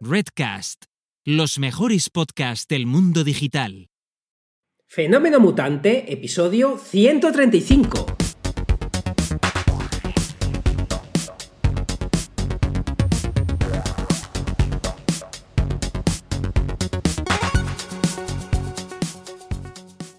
Redcast, los mejores podcasts del mundo digital. Fenómeno Mutante, episodio 135.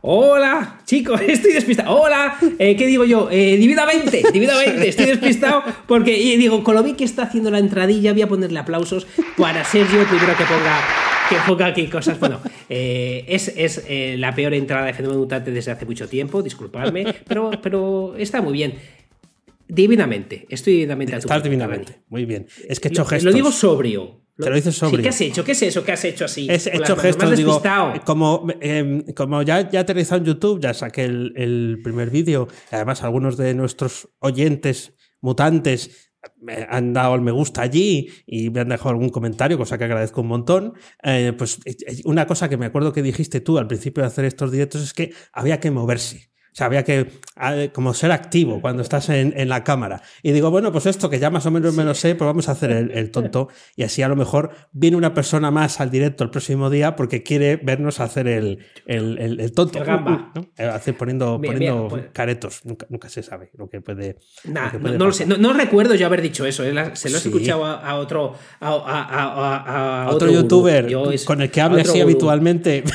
Hola, chicos, estoy despistado. Hola, eh, ¿qué digo yo? Eh, dividamente, dividamente, estoy despistado porque y digo, con lo bien que está haciendo la entradilla, voy a ponerle aplausos para ser yo el primero que ponga que ponga aquí cosas. Bueno, eh, es, es eh, la peor entrada de Fenómeno Mutante desde hace mucho tiempo, disculpadme, pero, pero está muy bien. Divinamente, estoy divinamente a tu Estás divinamente, Dani. muy bien. Es que he hecho Lo, gestos. lo digo sobrio. Te lo dices Sí, sobrio. ¿Qué has hecho? ¿Qué es eso? ¿Qué has hecho así? He hecho gestos, digo, como, eh, como ya, ya he aterrizado en YouTube, ya saqué el, el primer vídeo. Además, algunos de nuestros oyentes mutantes me han dado el me gusta allí y me han dejado algún comentario, cosa que agradezco un montón. Eh, pues eh, una cosa que me acuerdo que dijiste tú al principio de hacer estos directos es que había que moverse. Sea, había que eh, como ser activo cuando estás en, en la cámara. Y digo, bueno, pues esto que ya más o menos me lo sé, pues vamos a hacer el, el tonto. Y así a lo mejor viene una persona más al directo el próximo día porque quiere vernos hacer el, el, tonto. El gamba. ¿no? Eh, hacer- poniendo Bien, poniendo bien, pues- caretos. Nunca, nunca se sabe lo que puede. Nah, lo que no, puede no lo sé. No, no recuerdo yo haber dicho eso. eh, Se lo he Sí. escuchado a, a otro. A, Otro, youtuber Yo con el que a hable otro así gurú. habitualmente.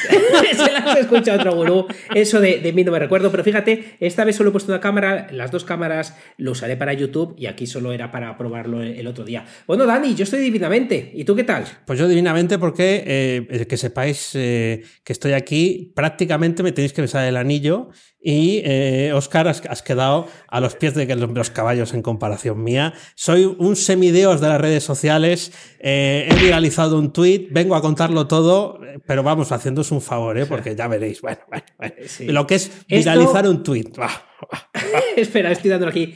Se las he escuchado a otro gurú. Eso de, de mí no me recuerdo. Pero fíjate, esta vez solo he puesto una cámara. Las dos cámaras lo usaré para YouTube y aquí solo era para probarlo el, el otro día. Bueno, Dani, yo estoy divinamente. ¿Y tú qué tal? Pues yo divinamente porque eh, que sepáis eh, que estoy aquí, prácticamente me tenéis que besar el anillo y eh, Oscar has, has quedado a los pies de los, los caballos en comparación mía. Soy un semideos de las redes sociales, eh, he viralizado un tweet, vengo a contarlo todo, eh, pero vamos, haciéndoos un favor, ¿eh? porque ya veréis, bueno, bueno, bueno. Sí. lo que es Esto- viralizar un tweet. Espera, estoy dándole aquí.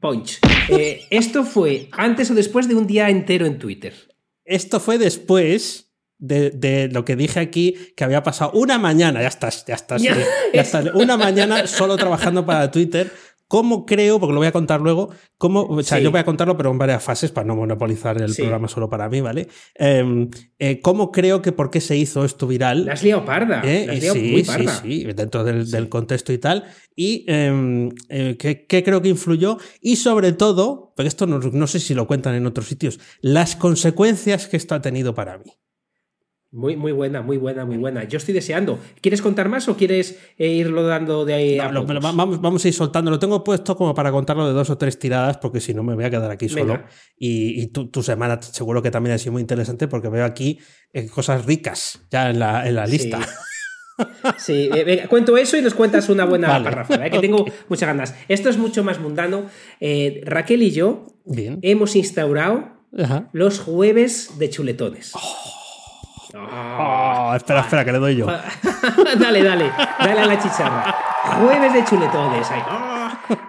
Punch. Eh, esto ffue antes o después de un día entero en Twitter. Esto fue después de, de lo que dije aquí, que había pasado una mañana, ya estás, ya estás, Ya. ya estás, una mañana solo trabajando para Twitter. ¿Cómo creo, porque lo voy a contar luego, cómo, o sea, Sí. yo voy a contarlo, pero en varias fases para no monopolizar el Sí. programa solo para mí, ¿vale? Eh, eh, ¿Cómo creo que por qué se hizo esto viral? La has liado parda. ¿Eh? La has Y liado sí, muy sí, parda. sí, dentro del, del contexto y tal. Y eh, eh, ¿qué, qué creo que influyó. Y sobre todo, porque esto no, no sé si lo cuentan en otros sitios, las consecuencias que esto ha tenido para mí. Muy, muy buena, muy buena, muy buena. Yo estoy deseando. ¿Quieres contar más o quieres eh, irlo dando de ahí a lo- vamos, vamos a ir soltando. Lo tengo puesto como para contarlo de dos o tres tiradas, porque si no me voy a quedar aquí solo. Venga. Y, y tu, tu semana seguro que también ha sido muy interesante, porque veo aquí eh, cosas ricas ya en la, en la lista. Sí, eh, venga, cuento eso y nos cuentas una buena Vale. parrafada, eh, que tengo muchas ganas. Esto es mucho más mundano. Eh, Raquel y yo Bien. hemos instaurado Ajá. los jueves de chuletones. Oh, espera, espera, que le doy yo. dale, dale, dale a la chicharra. Jueves de chuletones. ahí.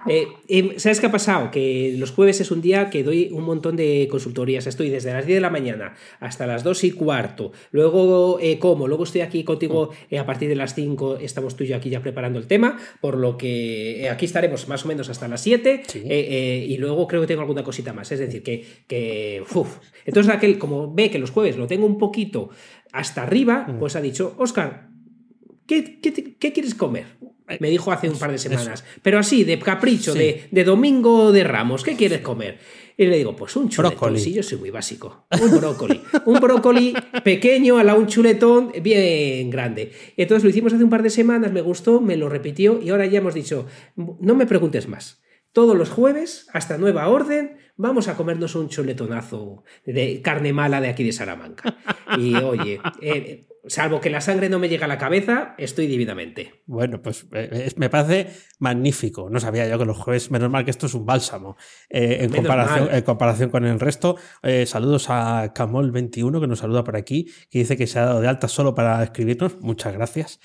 Eh, eh, ¿Sabes qué ha pasado? Que los jueves es un día que doy un montón de consultorías. Estoy desde las 10 de la mañana hasta las 2 y cuarto. Luego eh, como, luego estoy aquí contigo a partir de las 5. Estamos tú y yo aquí ya preparando el tema. Por lo que aquí estaremos más o menos hasta las 7. Sí. eh, eh, y luego creo que tengo alguna cosita más. Es decir, que. que uf. Entonces Raquel, como ve que los jueves lo tengo un poquito hasta arriba, pues ha dicho, Oscar, ¿qué, qué, quieres comer? Me dijo hace un par de semanas. Pero así, de capricho, Sí. de, de domingo de ramos, ¿qué quieres comer? Y le digo, pues un chuletón. Sí, yo soy muy básico. Un brócoli. un brócoli pequeño, a la un chuletón bien grande. Entonces lo hicimos hace un par de semanas, me gustó, me lo repitió y ahora ya hemos dicho, no me preguntes más. Todos los jueves, hasta nueva orden, vamos a comernos un chuletonazo de carne mala de aquí de Salamanca. Y oye, eh, Salvo que la sangre no me llega a la cabeza, estoy divinamente. Bueno, pues eh, me parece magnífico. No sabía yo que los jueves, menos mal que esto es un bálsamo eh, en, comparación, en, comparación, con el resto. Eh, saludos a Camol21 que nos saluda por aquí, que dice que se ha dado de alta solo para escribirnos. Muchas gracias.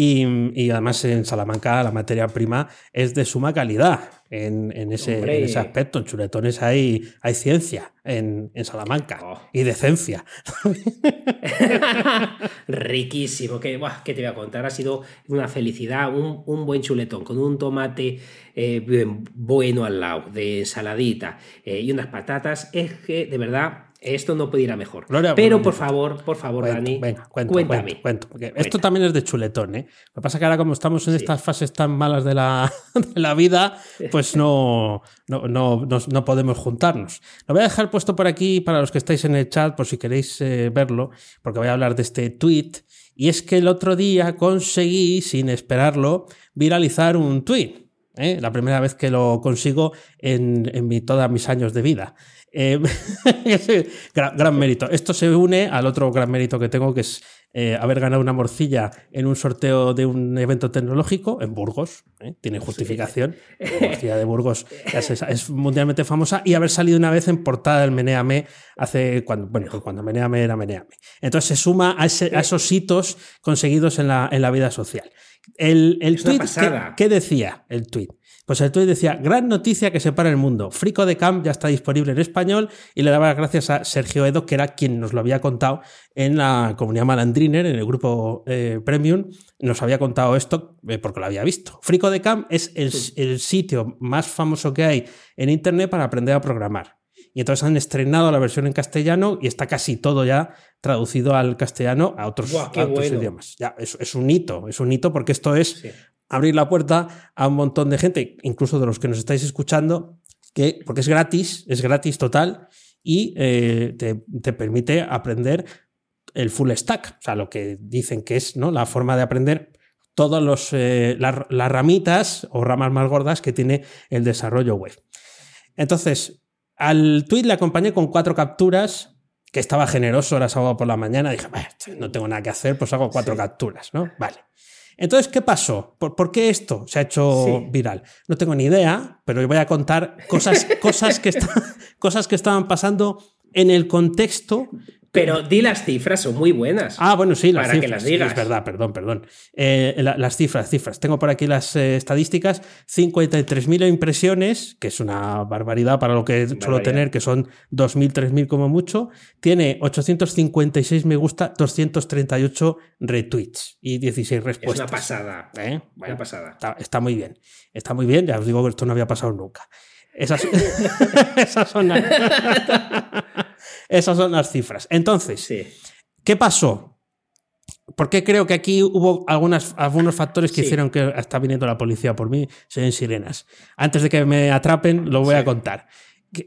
Y, y además en Salamanca la materia prima es de suma calidad en, en, ese, en, ese, aspecto. En chuletones hay, hay ciencia en, en Salamanca oh. y decencia. Riquísimo. Que, buah, ¿Qué te voy a contar? Ha sido una felicidad, un, un buen chuletón con un tomate eh, bueno al lado, de ensaladita eh, y unas patatas. Es que, de verdad, esto no puede ir a mejor. Gloria, Pero por favor, por favor, cuento, Dani, venga, cuento, cuéntame. Cuento, cuento, esto también es de chuletón, ¿eh? Lo que pasa es que ahora, como estamos en sí. estas fases tan malas de la, de la vida, pues no, no, no, no, no, podemos juntarnos. Lo voy a dejar puesto por aquí para los que estáis en el chat, por si queréis eh, verlo, porque voy a hablar de este tweet. Y es que el otro día conseguí, sin esperarlo, viralizar un tweet. ¿Eh? La primera vez que lo consigo en, en mi, todos mis años de vida. Eh, gran, gran, mérito. Esto se une al otro gran mérito que tengo, que es eh, haber ganado una morcilla en un sorteo de un evento tecnológico en Burgos. Tiene justificación. La morcilla de Burgos es, es, mundialmente famosa y haber salido una vez en portada del Meneame hace cuando, bueno, cuando Meneame era Meneame. Entonces se suma a, ese, a esos hitos conseguidos en la, en la vida social. El, el tweet, ¿qué, ¿qué, decía el tweet? Pues el tweet decía, gran noticia que separa el mundo. Frico de Camp ya está disponible en español y le daba las gracias a Sergio Edo, que era quien nos lo había contado en la comunidad Malandriner, en el grupo eh, Premium. Nos había contado esto eh, porque lo había visto. Frico de Camp es el, el sitio más famoso que hay en Internet para aprender a programar. Y entonces han estrenado la versión en castellano y está casi todo ya traducido al castellano a otros, Buah, a otros bueno. idiomas. Ya, es, es, un hito, es un hito porque esto es sí. abrir la puerta a un montón de gente, incluso de los que nos estáis escuchando, que, porque es gratis, es gratis total y eh, te, te, permite aprender el full stack, o sea, lo que dicen que es ¿no? la forma de aprender todas eh, las ramitas o ramas más gordas que tiene el desarrollo web. Entonces, al tweet le acompañé con cuatro capturas, que estaba generoso, era sábado por la mañana. Dije, no tengo nada que hacer, pues hago cuatro sí. capturas, ¿no? Vale. Entonces, ¿qué pasó? ¿Por, ¿Por, qué esto se ha hecho sí. viral? No tengo ni idea, pero voy a contar cosas, cosas, que está, cosas que estaban pasando en el contexto pero di las cifras, son muy buenas. Ah, bueno, sí, las para cifras. que las digas. Sí, es verdad, perdón, perdón. Eh, la, las cifras, cifras. Tengo por aquí las eh, estadísticas. 53.000 impresiones, que es una barbaridad para lo que barbaridad. suelo tener, que son 2.000, 3.000 como mucho. Tiene 856 me gusta, 238 retweets y 16 respuestas. Es una pasada. ¿Eh? Bueno, una pasada. Está, está muy bien. Está muy bien. Ya os digo que esto no había pasado nunca. Esas, esas, son las, esas son las cifras. Entonces, sí. ¿qué pasó? Porque creo que aquí hubo algunas, algunos factores que sí. hicieron que está viniendo la policía por mí, se den sirenas. Antes de que me atrapen, lo voy sí. a contar.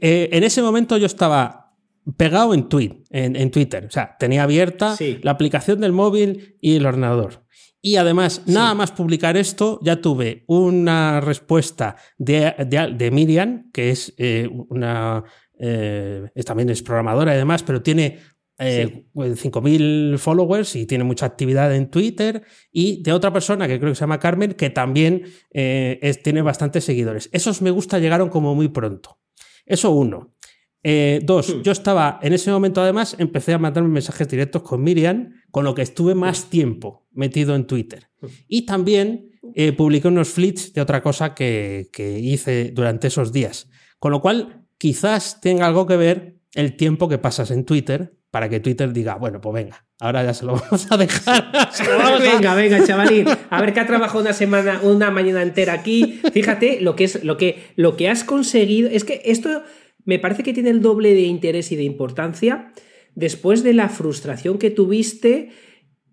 Eh, en ese momento yo estaba pegado en, tweet, en, en Twitter. O sea, tenía abierta sí. la aplicación del móvil y el ordenador. Y además, nada más publicar esto, ya tuve una respuesta de, de, de Miriam, que es eh, una. Eh, es, también es programadora y demás, pero tiene eh, sí. 5.000 followers y tiene mucha actividad en Twitter. Y de otra persona que creo que se llama Carmen, que también eh, es, tiene bastantes seguidores. Esos me gusta llegaron como muy pronto. Eso uno. Eh, dos, mm. yo estaba en ese momento, además, empecé a mandarme mensajes directos con Miriam, con lo que estuve más tiempo metido en Twitter. Mm. Y también publiqué unos flits de otra cosa que, que, hice durante esos días. Con lo cual, quizás tenga algo que ver el tiempo que pasas en Twitter para que Twitter diga, bueno, pues venga, ahora ya se lo vamos a dejar. Vamos venga, a... venga, chavalín. A ver que ha trabajado una semana, una mañana entera aquí. Fíjate lo que es, lo que, lo que has conseguido. Es que esto me parece que tiene el doble de interés y de importancia después de la frustración que tuviste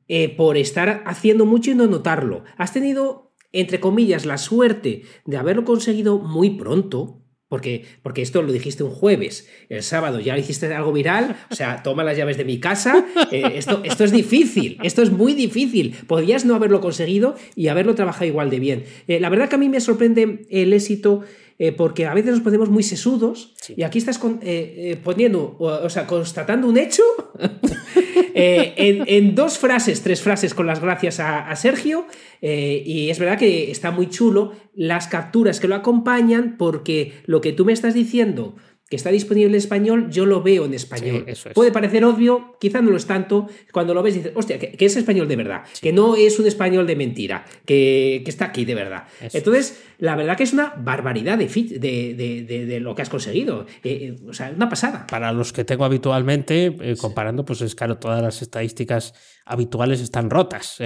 eh, por estar haciendo mucho y no notarlo. Has tenido, entre comillas, la suerte de haberlo conseguido muy pronto. Porque, porque esto lo dijiste un jueves, el sábado ya hiciste algo viral, o sea, toma las llaves de mi casa, eh, esto, esto es difícil, esto es muy difícil, podrías no haberlo conseguido y haberlo trabajado igual de bien. Eh, la verdad que a mí me sorprende el éxito eh, porque a veces nos ponemos muy sesudos y aquí estás con- eh, eh, poniendo, o, o sea, constatando un hecho en, en dos frases, tres frases con las gracias a, a Sergio y es verdad que está muy chulo las capturas que lo acompañan porque lo que tú me estás diciendo que está disponible en español, yo lo veo en español. Sí, eso es. Puede parecer obvio, quizá no lo es tanto. Cuando lo ves dices, hostia, que, que es español de verdad, que no es un español de mentira, que, que está aquí de verdad. Eso Entonces, la verdad que es una barbaridad de, de, de- de- de lo que has conseguido. Eh, eh, o sea, una pasada. Para los que tengo habitualmente, eh, comparando, pues es claro, todas las estadísticas habituales están rotas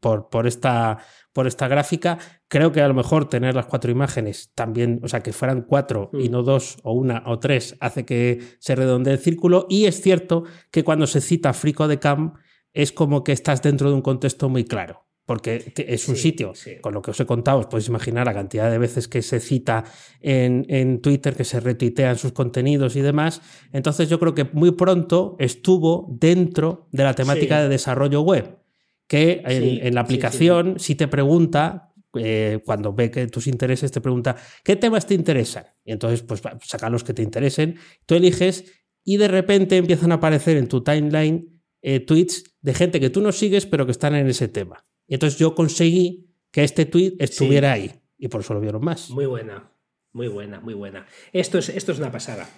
por, por, esta, por esta gráfica. Creo que a lo mejor tener las cuatro imágenes también, o sea, que fueran cuatro y Mm. no dos o una o tres, hace que se redondee el círculo. Y es cierto que cuando se cita Frico de Cam es como que estás dentro de un contexto muy claro. Porque es un Sí, sitio, sí. con lo que os he contado, os podéis imaginar la cantidad de veces que se cita en, en Twitter, que se retuitean sus contenidos y demás. Entonces yo creo que muy pronto estuvo dentro de la temática Sí. de desarrollo web, que en, Sí, en la sí, aplicación si te pregunta, eh, cuando ve que tus intereses te pregunta, ¿qué temas te interesan? Y entonces pues saca los que te interesen, tú eliges y de repente empiezan a aparecer en tu timeline eh, tweets de gente que tú no sigues pero que están en ese tema. Y entonces yo conseguí que este tweet estuviera ahí y por eso lo vieron más. Muy buena, muy buena, muy buena. Esto es, esto es una pasada.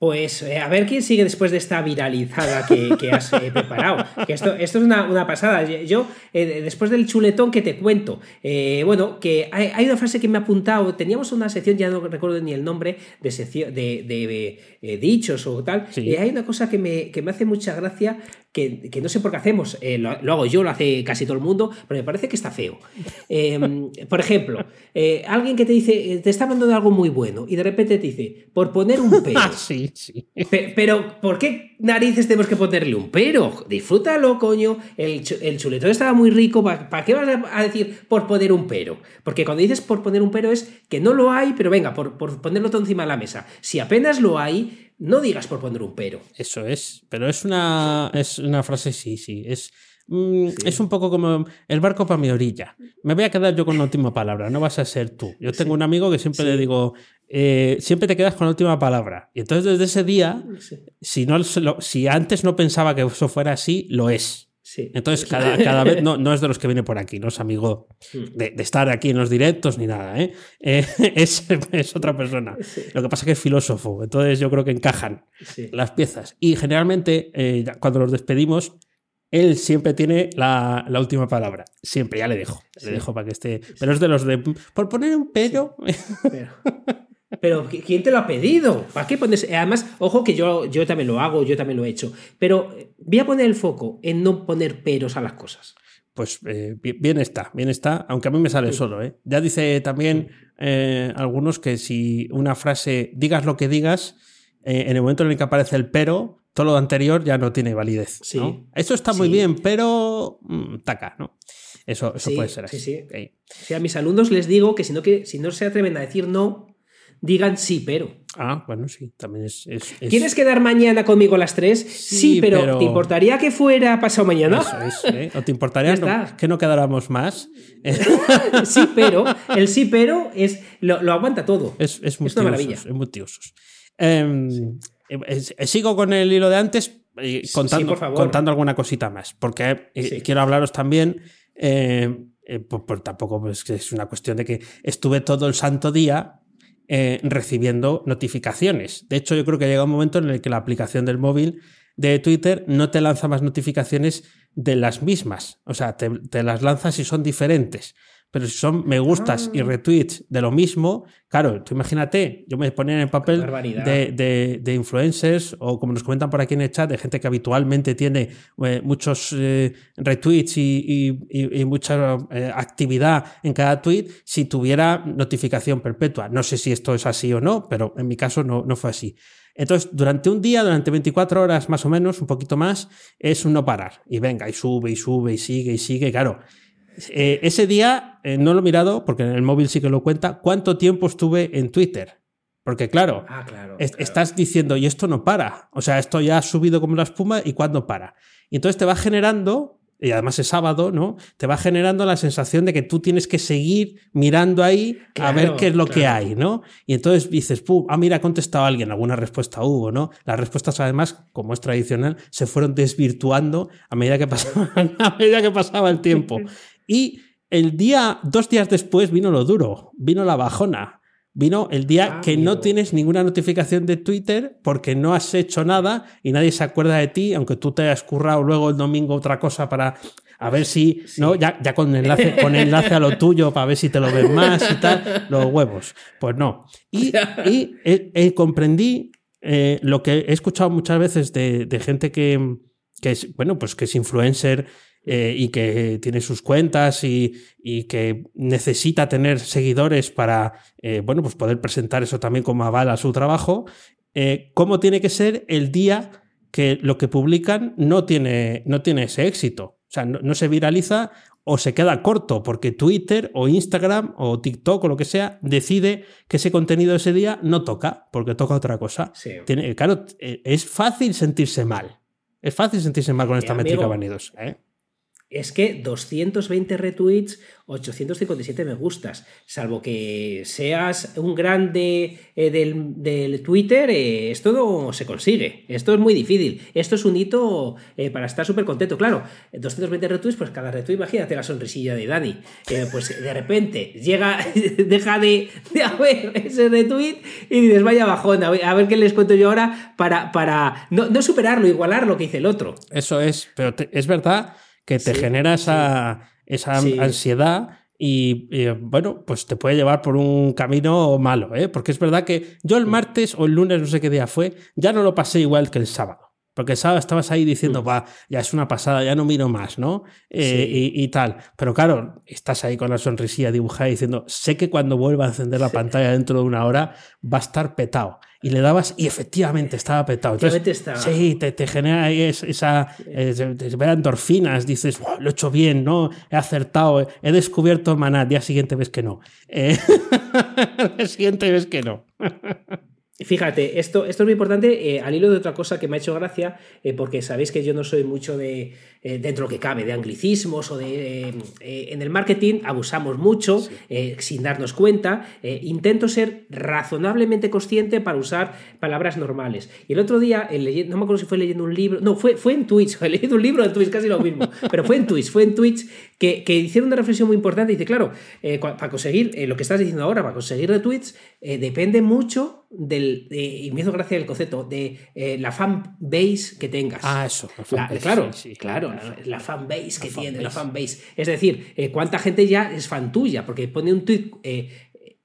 Pues eh, a ver quién sigue después de esta viralizada que, que has eh, preparado. Que esto, esto es una, una pasada. Yo, eh, después del chuletón que te cuento, eh, bueno, que hay, hay una frase que me ha apuntado. Teníamos una sección, ya no recuerdo ni el nombre, de, sección, de, de, dichos o tal. Sí. Y hay una cosa que me, que me hace mucha gracia, que, que no sé por qué hacemos. Eh, lo, lo hago yo, lo hace casi todo el mundo, pero me parece que está feo. Eh, por ejemplo, eh, alguien que te dice, eh, te está hablando de algo muy bueno y de repente te dice, por poner un pero. Ah, sí, sí. Pe- Pero, ¿por qué narices tenemos que ponerle un pero? Disfrútalo, coño. El, el chuletón estaba muy rico. ¿Para qué vas a- a decir por poner un pero? Porque cuando dices por poner un pero es que no lo hay, pero venga, por, por ponerlo todo encima de la mesa. Si apenas lo hay, no digas por poner un pero. Eso es, pero es una, es una frase, sí, sí, es, mm, es un poco como el barco para mi orilla. Me voy a quedar yo con la última palabra, no vas a ser tú. Yo tengo un amigo que siempre le digo, eh, siempre te quedas con la última palabra. Y entonces desde ese día, si, no, si antes no pensaba que eso fuera así, lo es. Sí. Entonces, cada, cada vez no, no es de los que viene por aquí, no es amigo de, de estar aquí en los directos ni nada, ¿eh? Eh, es, es otra persona. Lo que pasa es que es filósofo, entonces yo creo que encajan Sí. las piezas. Y generalmente, eh, cuando los despedimos, él siempre tiene la, la última palabra. Siempre, ya le dejo. Le dejo para que esté. Pero es de los de. Por poner un pero. Pero, pero ¿qui- ¿quién te lo ha pedido? ¿Para qué pones? Además, ojo que yo, yo también lo hago, yo también lo he hecho. Pero eh, voy a poner el foco en no poner peros a las cosas. Pues eh, bi- bien está, bien está, aunque a mí me sale solo. ¿eh? Ya dice también eh, algunos que si una frase digas lo que digas, en el momento en el que aparece el pero, todo lo anterior ya no tiene validez. Sí. ¿no? Eso está muy Sí. bien, pero mm, taca, ¿no? Eso, eso Sí, puede ser sí, así. sí. Ok. O sea, a mis alumnos les digo que si no, que, si no se atreven a decir no, digan sí, pero. Ah, bueno, sí, también es. es- es- ¿Quieres quedar mañana conmigo a las 3? Sí, Sí, pero, pero- ¿te importaría que fuera pasado mañana? Eso es, ¿eh? ¿O te importaría no- que no quedáramos más? Sí, pero. El sí, pero es, lo, lo aguanta todo. Es, es muy Es una maravilla. es muy tiosos. Em, eh, eh, sigo con el hilo de antes eh, Sí, contando, contando alguna cosita más, porque quiero hablaros también, eh, eh, por, por tampoco pues, es una cuestión de que estuve todo el santo día eh, recibiendo notificaciones. De hecho, yo creo que llega un momento en el que la aplicación del móvil de Twitter no te lanza más notificaciones de las mismas. O sea, te, te las lanza si son diferentes. Pero si son me gustas y Ah. retweets de lo mismo, claro, tú imagínate, yo me ponía en el papel de, de- de influencers o como nos comentan por aquí en el chat, de gente que habitualmente tiene eh, muchos eh, retweets y, y- y- y mucha eh, actividad en cada tweet, si tuviera notificación perpetua. No sé si esto es así o no, pero en mi caso no, no fue así. Entonces, durante un día, durante 24 horas más o menos, un poquito más, es un no parar. Y venga, y sube, y sube, y sigue, y sigue. Claro, eh, ese día eh, no lo he mirado, porque en el móvil sí que lo cuenta, cuánto tiempo estuve en Twitter. Porque claro, Ah, claro. es- claro. estás diciendo, y esto no para. O sea, esto ya ha subido como la espuma, ¿y cuándo para? Y entonces te va generando y además es sábado, ¿no? Te va generando la sensación de que tú tienes que seguir mirando ahí a ver qué es lo que hay, ¿no? Y entonces dices, Pum, ah, mira, ha contestado alguien, alguna respuesta hubo, ¿no? Las respuestas, además, como es tradicional, se fueron desvirtuando a medida que pasaba, a medida que pasaba el tiempo. Y el día, dos días después, vino lo duro, vino la bajona. Vino el día Ah, que no tienes ninguna notificación de Twitter porque no has hecho nada y nadie se acuerda de ti, aunque tú te hayas currado luego el domingo otra cosa para a ver si, ¿no? Ya, ya con enlace, con enlace a lo tuyo para ver si te lo ven más y tal, los huevos. Pues no. Y, y eh, eh, comprendí eh, lo que he escuchado muchas veces de, de gente que, que es, bueno, pues que es influencer eh, y que tiene sus cuentas y, y que necesita tener seguidores para, eh, bueno, pues poder presentar eso también como aval a su trabajo, eh, cómo tiene que ser el día que lo que publican no tiene, no tiene ese éxito. O sea, no, no se viraliza o se queda corto porque Twitter o Instagram o TikTok o lo que sea decide que ese contenido ese día no toca porque toca otra cosa. Sí. Tiene, claro, es fácil sentirse mal. Es fácil sentirse mal con esta Eh, métrica amigo. vanidosa. ¿eh? Es que 220 retweets, 857 me gustas. Salvo que seas un grande eh, del, del Twitter, eh, esto no se consigue. Esto es muy difícil. Esto es un hito eh, para estar súper contento. Claro, 220 retweets, pues cada retweet, imagínate la sonrisilla de Dani. Pues de repente llega, deja de, de haber ese retweet y dices, vaya bajón, a ver, qué les cuento yo ahora para, para no, no superarlo, igualar lo que hice el otro. Eso es, pero es verdad que te Sí, genera esa, esa Sí. ansiedad y, y, bueno, pues te puede llevar por un camino malo, ¿eh? Porque es verdad que yo el martes o el lunes, no sé qué día fue, ya no lo pasé igual que el sábado. Porque el sábado estabas ahí diciendo, va, ya es una pasada, ya no miro más, ¿no? Eh, Mm. Sí. y, y tal. Pero claro, estás ahí con la sonrisilla dibujada diciendo, sé que cuando vuelva a encender la pantalla dentro de una hora va a estar petado. Y le dabas y efectivamente estaba petado. Entonces, estaba. Sí, te, te genera ahí es- esa. eh, te- endorfinas, dices, "Buah, lo he hecho bien, ¿no? He acertado, he descubierto maná. Día siguiente ves que no. Eh, día siguiente ves que no. Fíjate, esto, esto es muy importante eh, al hilo de otra cosa que me ha hecho gracia, eh, porque sabéis que yo no soy mucho de, eh, dentro de lo que cabe, de anglicismos o de... eh, eh, en el marketing abusamos mucho sin darnos cuenta. Intento ser razonablemente consciente para usar palabras normales. Y el otro día, no me acuerdo si fue leyendo un libro, no, fue, fue en Twitch, he leído un libro en Twitch, casi lo mismo, pero fue en Twitch, fue en Twitch que, que hicieron una reflexión muy importante. Dice, claro, para conseguir lo que estás diciendo ahora, para conseguir retweets, depende mucho del, de- y me hizo gracia el concepto, de eh, la fan base que tengas. Ah, eso. la La- claro, sí, sí, claro, la fanbase que La tiene, la fanbase. fanbase. Es decir, eh, cuánta gente ya es fan tuya, porque pone un tweet eh,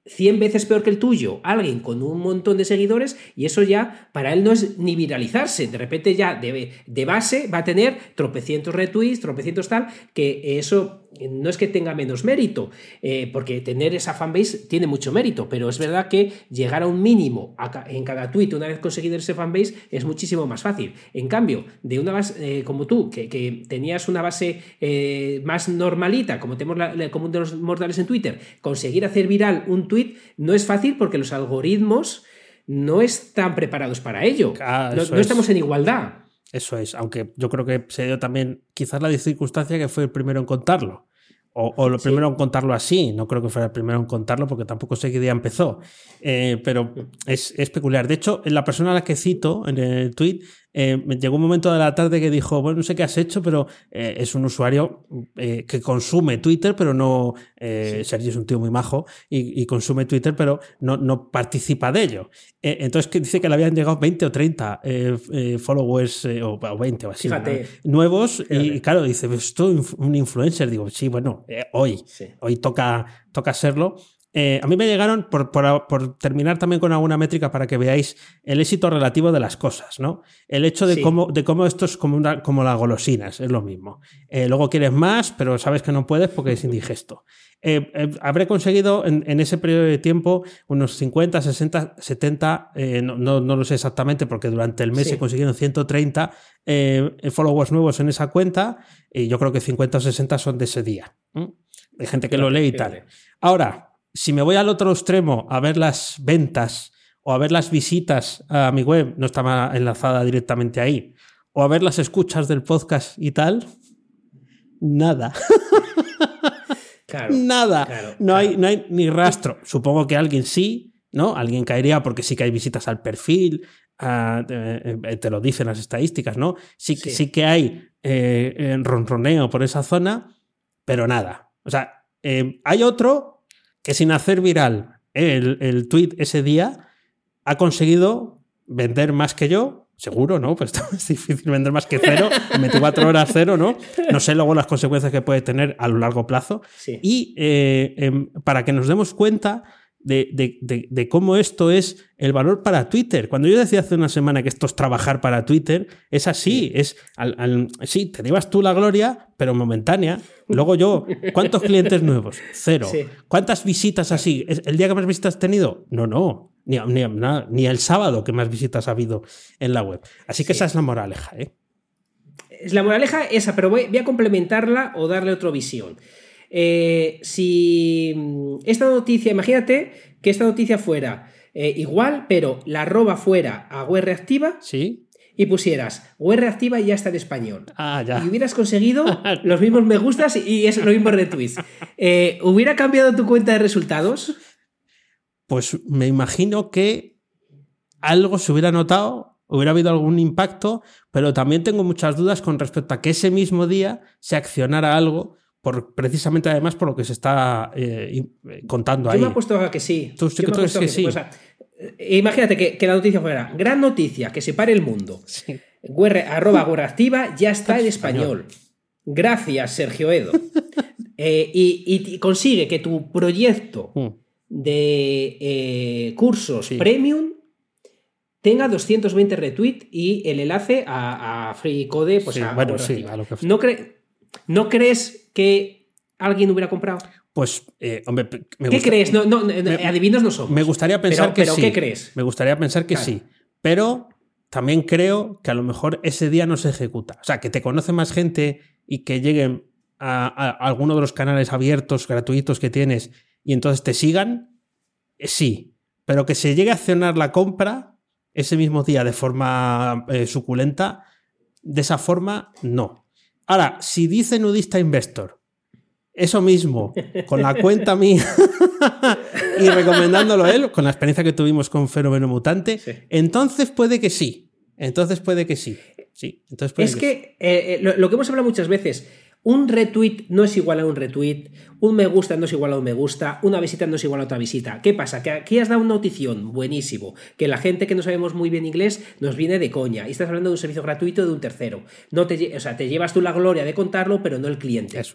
100 veces peor que el tuyo, alguien con un montón de seguidores, y eso ya para él no es ni viralizarse. De repente ya de, de base va a tener tropecientos retweets, tropecientos tal, que eso no es que tenga menos mérito, eh, porque tener esa fanbase tiene mucho mérito, pero es verdad que llegar a un mínimo a en cada tweet una vez conseguido ese fanbase es muchísimo más fácil. En cambio, de una base eh, como tú, que, que tenías una base eh, más normalita, como tenemos la, la común de los mortales en Twitter, conseguir hacer viral un tweet no es fácil porque los algoritmos no están preparados para ello. Ah, no estamos en igualdad. Eso es, aunque yo creo que se dio también quizás la circunstancia que fue el primero en contarlo. O, o lo Sí. primero en contarlo así, no creo que fuera el primero en contarlo porque tampoco sé qué día empezó. Eh, pero es, es peculiar. De hecho, la persona a la que cito en el tweet eh, llegó un momento de la tarde que dijo, bueno, no sé qué has hecho, pero eh, es un usuario eh, que consume Twitter, pero no, eh, Sergio es un tío muy majo y, y consume Twitter, pero no, no participa de ello. Eh, entonces que dice que le habían llegado 20 o 30 eh, followers o, o 20 o así nuevos y Fíjate. claro, dice, "Pues esto es un influencer. Digo, sí, bueno, hoy, Sí. hoy toca, toca serlo. Eh, a mí me llegaron, por, por- por terminar también con alguna métrica para que veáis el éxito relativo de las cosas, ¿no? El hecho de, Sí. cómo, de cómo esto es como, una, como las golosinas, es lo mismo. Eh, luego quieres más, pero sabes que no puedes porque es indigesto. Eh, habré conseguido en, en ese periodo de tiempo unos 50, 60, 70, eh, no, no, no lo sé exactamente porque durante el mes Sí. se consiguieron 130 eh, followers nuevos en esa cuenta y yo creo que 50 o 60 son de ese día. De gente que lo lee y tal. Ahora, si me voy al otro extremo a ver las ventas o a ver las visitas a mi web, no está enlazada directamente ahí, o a ver las escuchas del podcast y tal, nada. Claro, nada. claro, no, Hay, no hay ni rastro. Supongo que alguien sí, ¿no? Alguien caería porque sí que hay visitas al perfil, eh, eh, te lo dicen las estadísticas, ¿no? Sí, que- Sí. sí que hay eh, eh, ronroneo por esa zona, pero nada. O sea, eh, hay otro que sin hacer viral el, el tweet ese día ha conseguido vender más que yo. Seguro, ¿no? Pues es difícil vender más que cero. En 24 horas cero, ¿no? No sé luego las consecuencias que puede tener a lo largo plazo. Sí. Y eh, em, para que nos demos cuenta de, de- de- de cómo esto es el valor para Twitter. Cuando yo decía hace una semana que esto es trabajar para Twitter, es así. Es al- al- sí, te llevas tú la gloria, pero momentánea. Luego yo, ¿cuántos clientes nuevos? Cero. Sí. ¿Cuántas visitas así? ¿Es ¿El día que más visitas has tenido? No, no. Ni, ni, nada, ni el sábado que más visitas ha habido en la web. Así que Sí. esa es la moraleja. ¿eh? Es la moraleja esa, pero voy, voy a complementarla o darle otra visión. Eh, si mm, esta noticia, imagínate que esta noticia fuera eh, igual, pero la arroba fuera a web reactiva ¿Sí? y pusieras web reactiva y ya está en español. Ah, ya. Y hubieras conseguido los mismos me gustas y es los mismos retweets. Eh, ¿Hubiera cambiado tu cuenta de resultados? pues me imagino que algo se hubiera notado, hubiera habido algún impacto, pero también tengo muchas dudas con respecto a que ese mismo día se accionara algo, por, precisamente además por lo que se está eh, i- contando Yo ahí. me he puesto a que sí. Tú Yo que me a que sí. O sea, eh, imagínate que, que la noticia fuera gran noticia, que se pare el mundo. Sí. Guerre- arroba guerreactiva ya está en Español. Gracias, Sergio Edo. Eh, y, y- consigue que tu proyecto Mm. de eh, cursos Sí. premium tenga 220 retweets y el enlace a, a Free Code, pues Sí, a, bueno, sí, a lo que- ¿No, cre- ¿No crees que alguien hubiera comprado? Pues, eh, hombre, me ¿Qué gusta- crees? No, no, no, me- adivinos no somos. Me gustaría pensar Pero- que pero sí. ¿qué crees? Me gustaría pensar que Claro. sí. Pero también creo que a lo mejor ese día no se ejecuta. O sea, que te conoce más gente y que lleguen a, a alguno de los canales abiertos, gratuitos que tienes y entonces te sigan, eh, sí. Pero que se llegue a accionar la compra ese mismo día de forma eh, suculenta, de esa forma, no. Ahora, si dice nudista investor, eso mismo, con la cuenta mía y recomendándolo él, con la experiencia que tuvimos con Fenómeno Mutante, Sí. entonces puede que sí. Entonces puede que sí. Sí, entonces puede Es que eh, eh, lo, lo que hemos hablado muchas veces, un retweet no es igual a un retweet, un me gusta no es igual a un me gusta, una visita no es igual a otra visita. ¿Qué pasa? Que aquí has dado una notición buenísimo, que la gente que no sabemos muy bien inglés nos viene de coña y estás hablando de un servicio gratuito de un tercero. No te, o sea, te llevas tú la gloria de contarlo, pero no el cliente. Eso.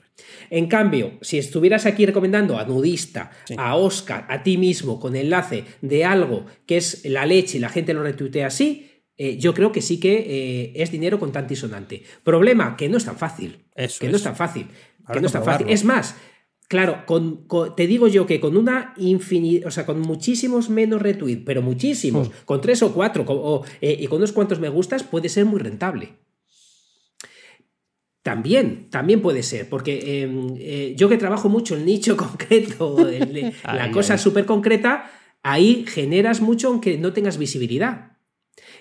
En cambio, si estuvieras aquí recomendando a Nudista, Sí. a Oscar, a ti mismo, con enlace de algo que es la leche y la gente lo retuitea así, eh, yo creo que sí que eh, es dinero contante y sonante. Problema, que no es tan fácil. Eso que no es. es tan fácil. Que no es tan fácil. Es más, claro, con, con- te digo yo que con una infinidad, o sea, con muchísimos menos retweets, pero muchísimos, Mm. con tres o cuatro, con- o, eh, y con unos cuantos me gustas, puede ser muy rentable. También, también puede ser, porque eh, eh, yo que trabajo mucho el nicho concreto, el- la Ay, cosa súper concreta, ahí generas mucho aunque no tengas visibilidad.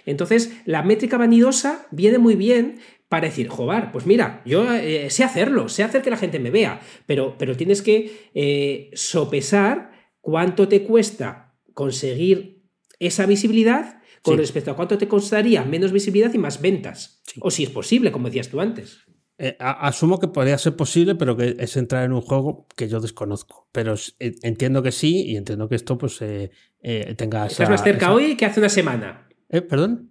Entonces, la métrica vanidosa viene muy bien para decir, joder, pues mira, yo eh, sé hacerlo, sé hacer que la gente me vea, pero, pero tienes que eh, sopesar cuánto te cuesta conseguir esa visibilidad con Sí. respecto a cuánto te costaría menos visibilidad y más ventas. Sí. O si es posible, como decías tú antes. Eh, asumo que podría ser posible, pero que es entrar en un juego que yo desconozco. Pero entiendo que sí y entiendo que esto pues tenga Estás esa- más cerca esa- hoy que hace una semana. Eh, ¿Perdón?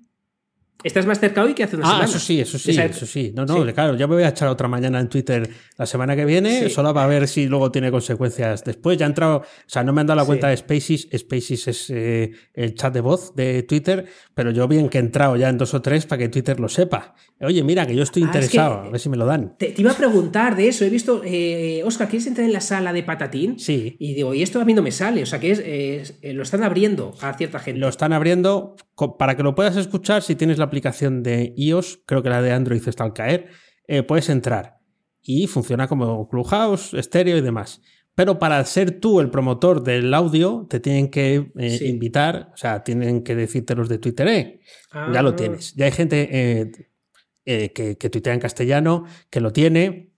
Estás más cerca hoy que hace una Ah, semana. eso sí, eso sí, eso sí. No, no, Sí. claro, yo me voy a echar otra mañana en Twitter la semana que viene, Sí. solo para ver si luego tiene consecuencias después. Ya he entrado, o sea, no me han dado la Sí. cuenta de Spaces, Spaces es eh, el chat de voz de Twitter, pero yo bien que he entrado ya en dos o tres para que Twitter lo sepa. Oye, mira, que yo estoy Ah, es que- interesado, a ver si me lo dan. Te, te iba a preguntar de eso. He visto, eh, Oscar, ¿quieres entrar en la sala de patatín? Sí. Y digo, y esto a mí no me sale. O sea, que es, eh, lo están abriendo a cierta gente. Lo están abriendo para que lo puedas escuchar si tienes la aplicación de iOS, creo que la de Android está al caer, eh, puedes entrar y funciona como Clubhouse, estéreo y demás. Pero para ser tú el promotor del audio, te tienen que eh, Sí. invitar, o sea, tienen que decirte los de Twitter, eh, ya Ah. lo tienes. Ya hay gente eh, que, que tuitea en castellano, que lo tiene,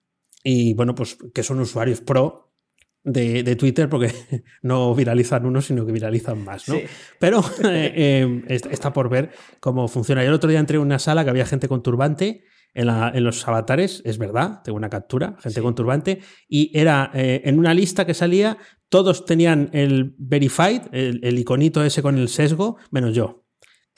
y bueno, pues que son usuarios pro de, de, Twitter porque no viralizan uno, sino que viralizan más, ¿no? Sí. Pero eh, eh, está por ver cómo funciona. Yo el otro día entré en una sala que había gente con turbante en, la, en los avatares, es verdad, tengo una captura, gente Sí. con turbante, y era eh, en una lista que salía, todos tenían el verified, el, el iconito ese con el sesgo, menos yo.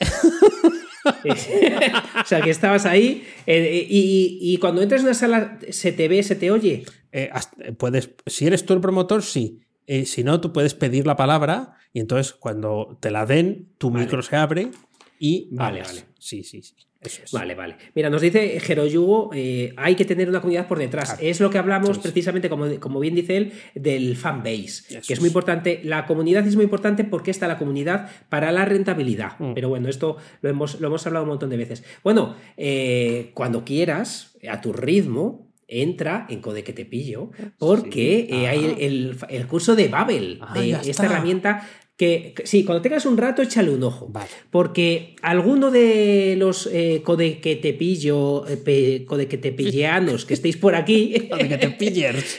o sea, que estabas ahí eh, y, cuando entras en una sala se te ve, se te oye. Eh, puedes, si eres tú el promotor, sí. Eh, si no, tú puedes pedir la palabra y entonces cuando te la den, tu Vale. micro se abre y Vale, vale. Sí, sí, sí. Eso es. Vale, vale. Mira, nos dice Jeroyugo, eh, hay que tener una comunidad por detrás. Claro. Es lo que hablamos precisamente, como, como bien dice él, del fanbase, que es es. muy importante. La comunidad es muy importante porque está la comunidad para la rentabilidad. Mm. Pero bueno, esto lo hemos, lo hemos hablado un montón de veces. Bueno, eh, cuando quieras, a tu ritmo, entra en Code que te pillo, porque Sí. eh, hay Ah. el, el curso de Babel, Ah, de esta herramienta que, que- sí, cuando tengas un rato, échale un ojo. Vale. Porque alguno de los eh, code que te pillo, eh, pe- code que te pilleanos que estéis por aquí, De que te pillers.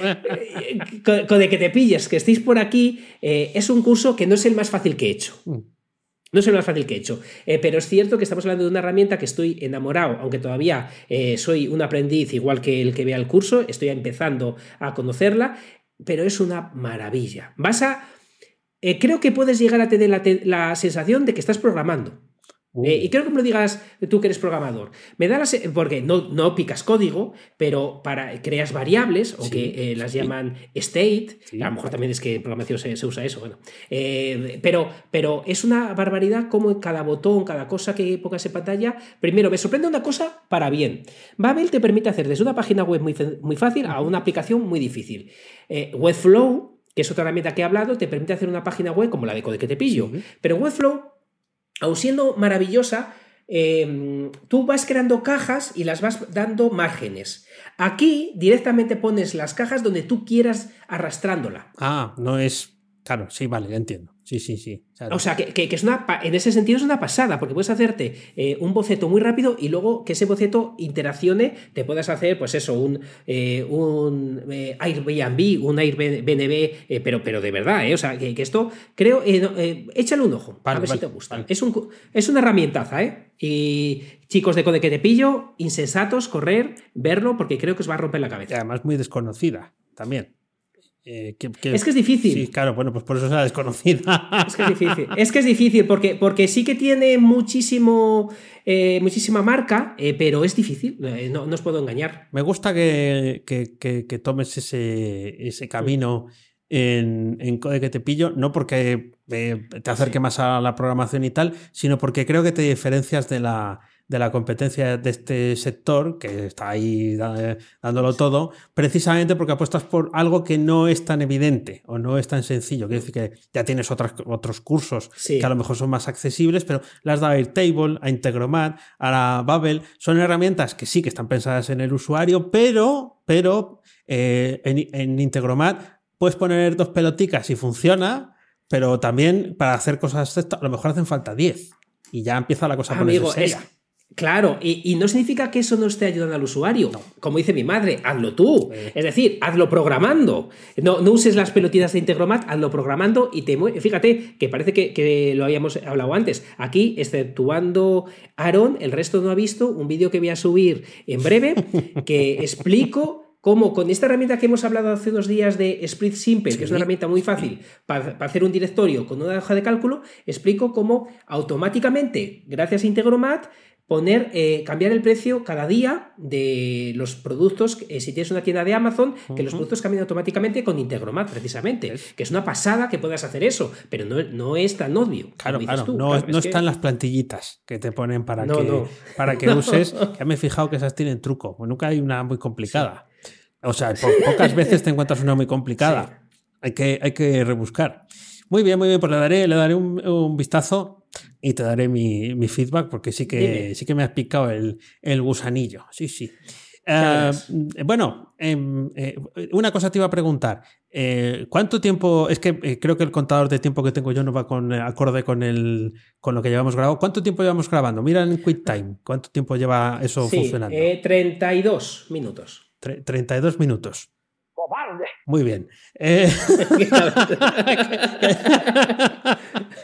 co- code que te pilles que estéis por aquí, es un curso que no es el más fácil que he hecho. Mm. No es el más fácil que he hecho, pero es cierto que estamos hablando de una herramienta que estoy enamorado, aunque todavía eh, soy un aprendiz igual que el que vea el curso, estoy empezando a conocerla, pero es una maravilla. Vas a... eh, creo que puedes llegar a tener la, te- la sensación de que estás programando. Uh. Eh, y creo que me lo digas tú que eres programador. Me da la porque no, no picas código, pero para creas variables, o Sí, que eh, las sí. llaman state. Sí. A lo mejor también es que en programación se, se usa eso. Bueno, Eh, pero, pero es una barbaridad como cada botón, cada cosa que pongas en pantalla. Primero, me sorprende una cosa para bien. Babel te permite hacer desde una página web muy, muy fácil a una aplicación muy difícil. Webflow, que es otra herramienta que he hablado, te permite hacer una página web como la de Code que te pillo. Sí. Pero Webflow aun siendo maravillosa, eh, tú vas creando cajas y las vas dando márgenes. Aquí directamente pones las cajas donde tú quieras arrastrándola. Ah, no es. Claro, sí, vale, ya entiendo. Sí, sí, sí. Claro. O sea, que, que- que es una, en ese sentido es una pasada, porque puedes hacerte eh, un boceto muy rápido y luego que ese boceto interaccione, te puedas hacer, pues eso, un, eh, un eh, Airbnb, un Airbnb, eh, pero, pero de verdad, ¿eh? O sea, que, que esto, creo, no, échale un ojo, a Vale, ver vale, si te gusta. vale. Es, un, es una herramientaza, ¿eh? Y chicos de Code que te pillo, insensatos, correr, verlo, porque creo que os va a romper la Y cabeza. además muy desconocida también. Eh, que- que- Es que es difícil. Sí, claro, bueno, pues por eso es la desconocida. Es que es difícil. Es que es difícil porque, porque sí que tiene muchísimo, eh, muchísima marca, eh, pero es difícil. no, no os puedo engañar. Me gusta que, que- tomes ese, ese camino en, en Code que te pillo, no porque te acerque más a la programación y tal, sino porque creo que te diferencias de la, de la competencia de este sector, que está ahí dándolo todo, precisamente porque apuestas por algo que no es tan evidente o no es tan sencillo. Quiero decir que ya tienes otras, otros cursos Sí. que a lo mejor son más accesibles, pero las da Airtable, a Integromat, a la Babel, son herramientas que sí que están pensadas en el usuario, pero, pero eh, en, en Integromat puedes poner dos peloticas y funciona, pero también para hacer cosas de a lo mejor hacen falta 10 y ya empieza la cosa a ponerse es, seria. Claro, y, y no significa que eso no esté ayudando al usuario. Como dice mi madre, hazlo tú. Eh. Es decir, hazlo programando. No, no uses las pelotitas de Integromat, hazlo programando y te mueve. Fíjate que parece que, que lo habíamos hablado antes. Aquí, exceptuando Aaron, el resto no ha visto un vídeo que voy a subir en breve que explico. cómo con esta herramienta que hemos hablado hace unos días de Split Simple, que es una herramienta muy fácil para, para hacer un directorio con una hoja de cálculo, explico cómo automáticamente, gracias a Integromat, poner, eh, cambiar el precio cada día de los productos, eh, si tienes una tienda de Amazon, que los productos cambien automáticamente con Integromat, precisamente. Que es una pasada que puedas hacer eso, pero no, no es tan obvio. Claro, claro, tú. no, Claro, no es que- están las plantillitas que te ponen para No, que, no. Para que uses. Ya me he fijado que esas tienen truco. Pues nunca hay una muy complicada. O sea, po- pocas veces te encuentras una muy complicada. Hay, que, hay que rebuscar. Muy bien, muy bien, pues le daré, le daré un, un vistazo y te daré mi, mi feedback porque sí que, Dime. sí que me has picado el, el gusanillo. Sí, sí. Verás. bueno, em, eh, una cosa te iba a preguntar. Eh, ¿Cuánto tiempo? Es que eh, creo que el contador de tiempo que tengo yo no va con acorde con el con lo que llevamos grabado. ¿Cuánto tiempo llevamos grabando? Mira en QuickTime. ¿Cuánto tiempo lleva eso Sí, funcionando? eh, 32 minutos. Tre- 32 minutos. Muy bien. Eh,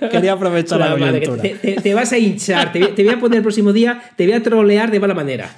Quería aprovechar la coyuntura. te, te- te vas a hinchar, te, te voy a poner el próximo día, te voy a trolear de mala manera.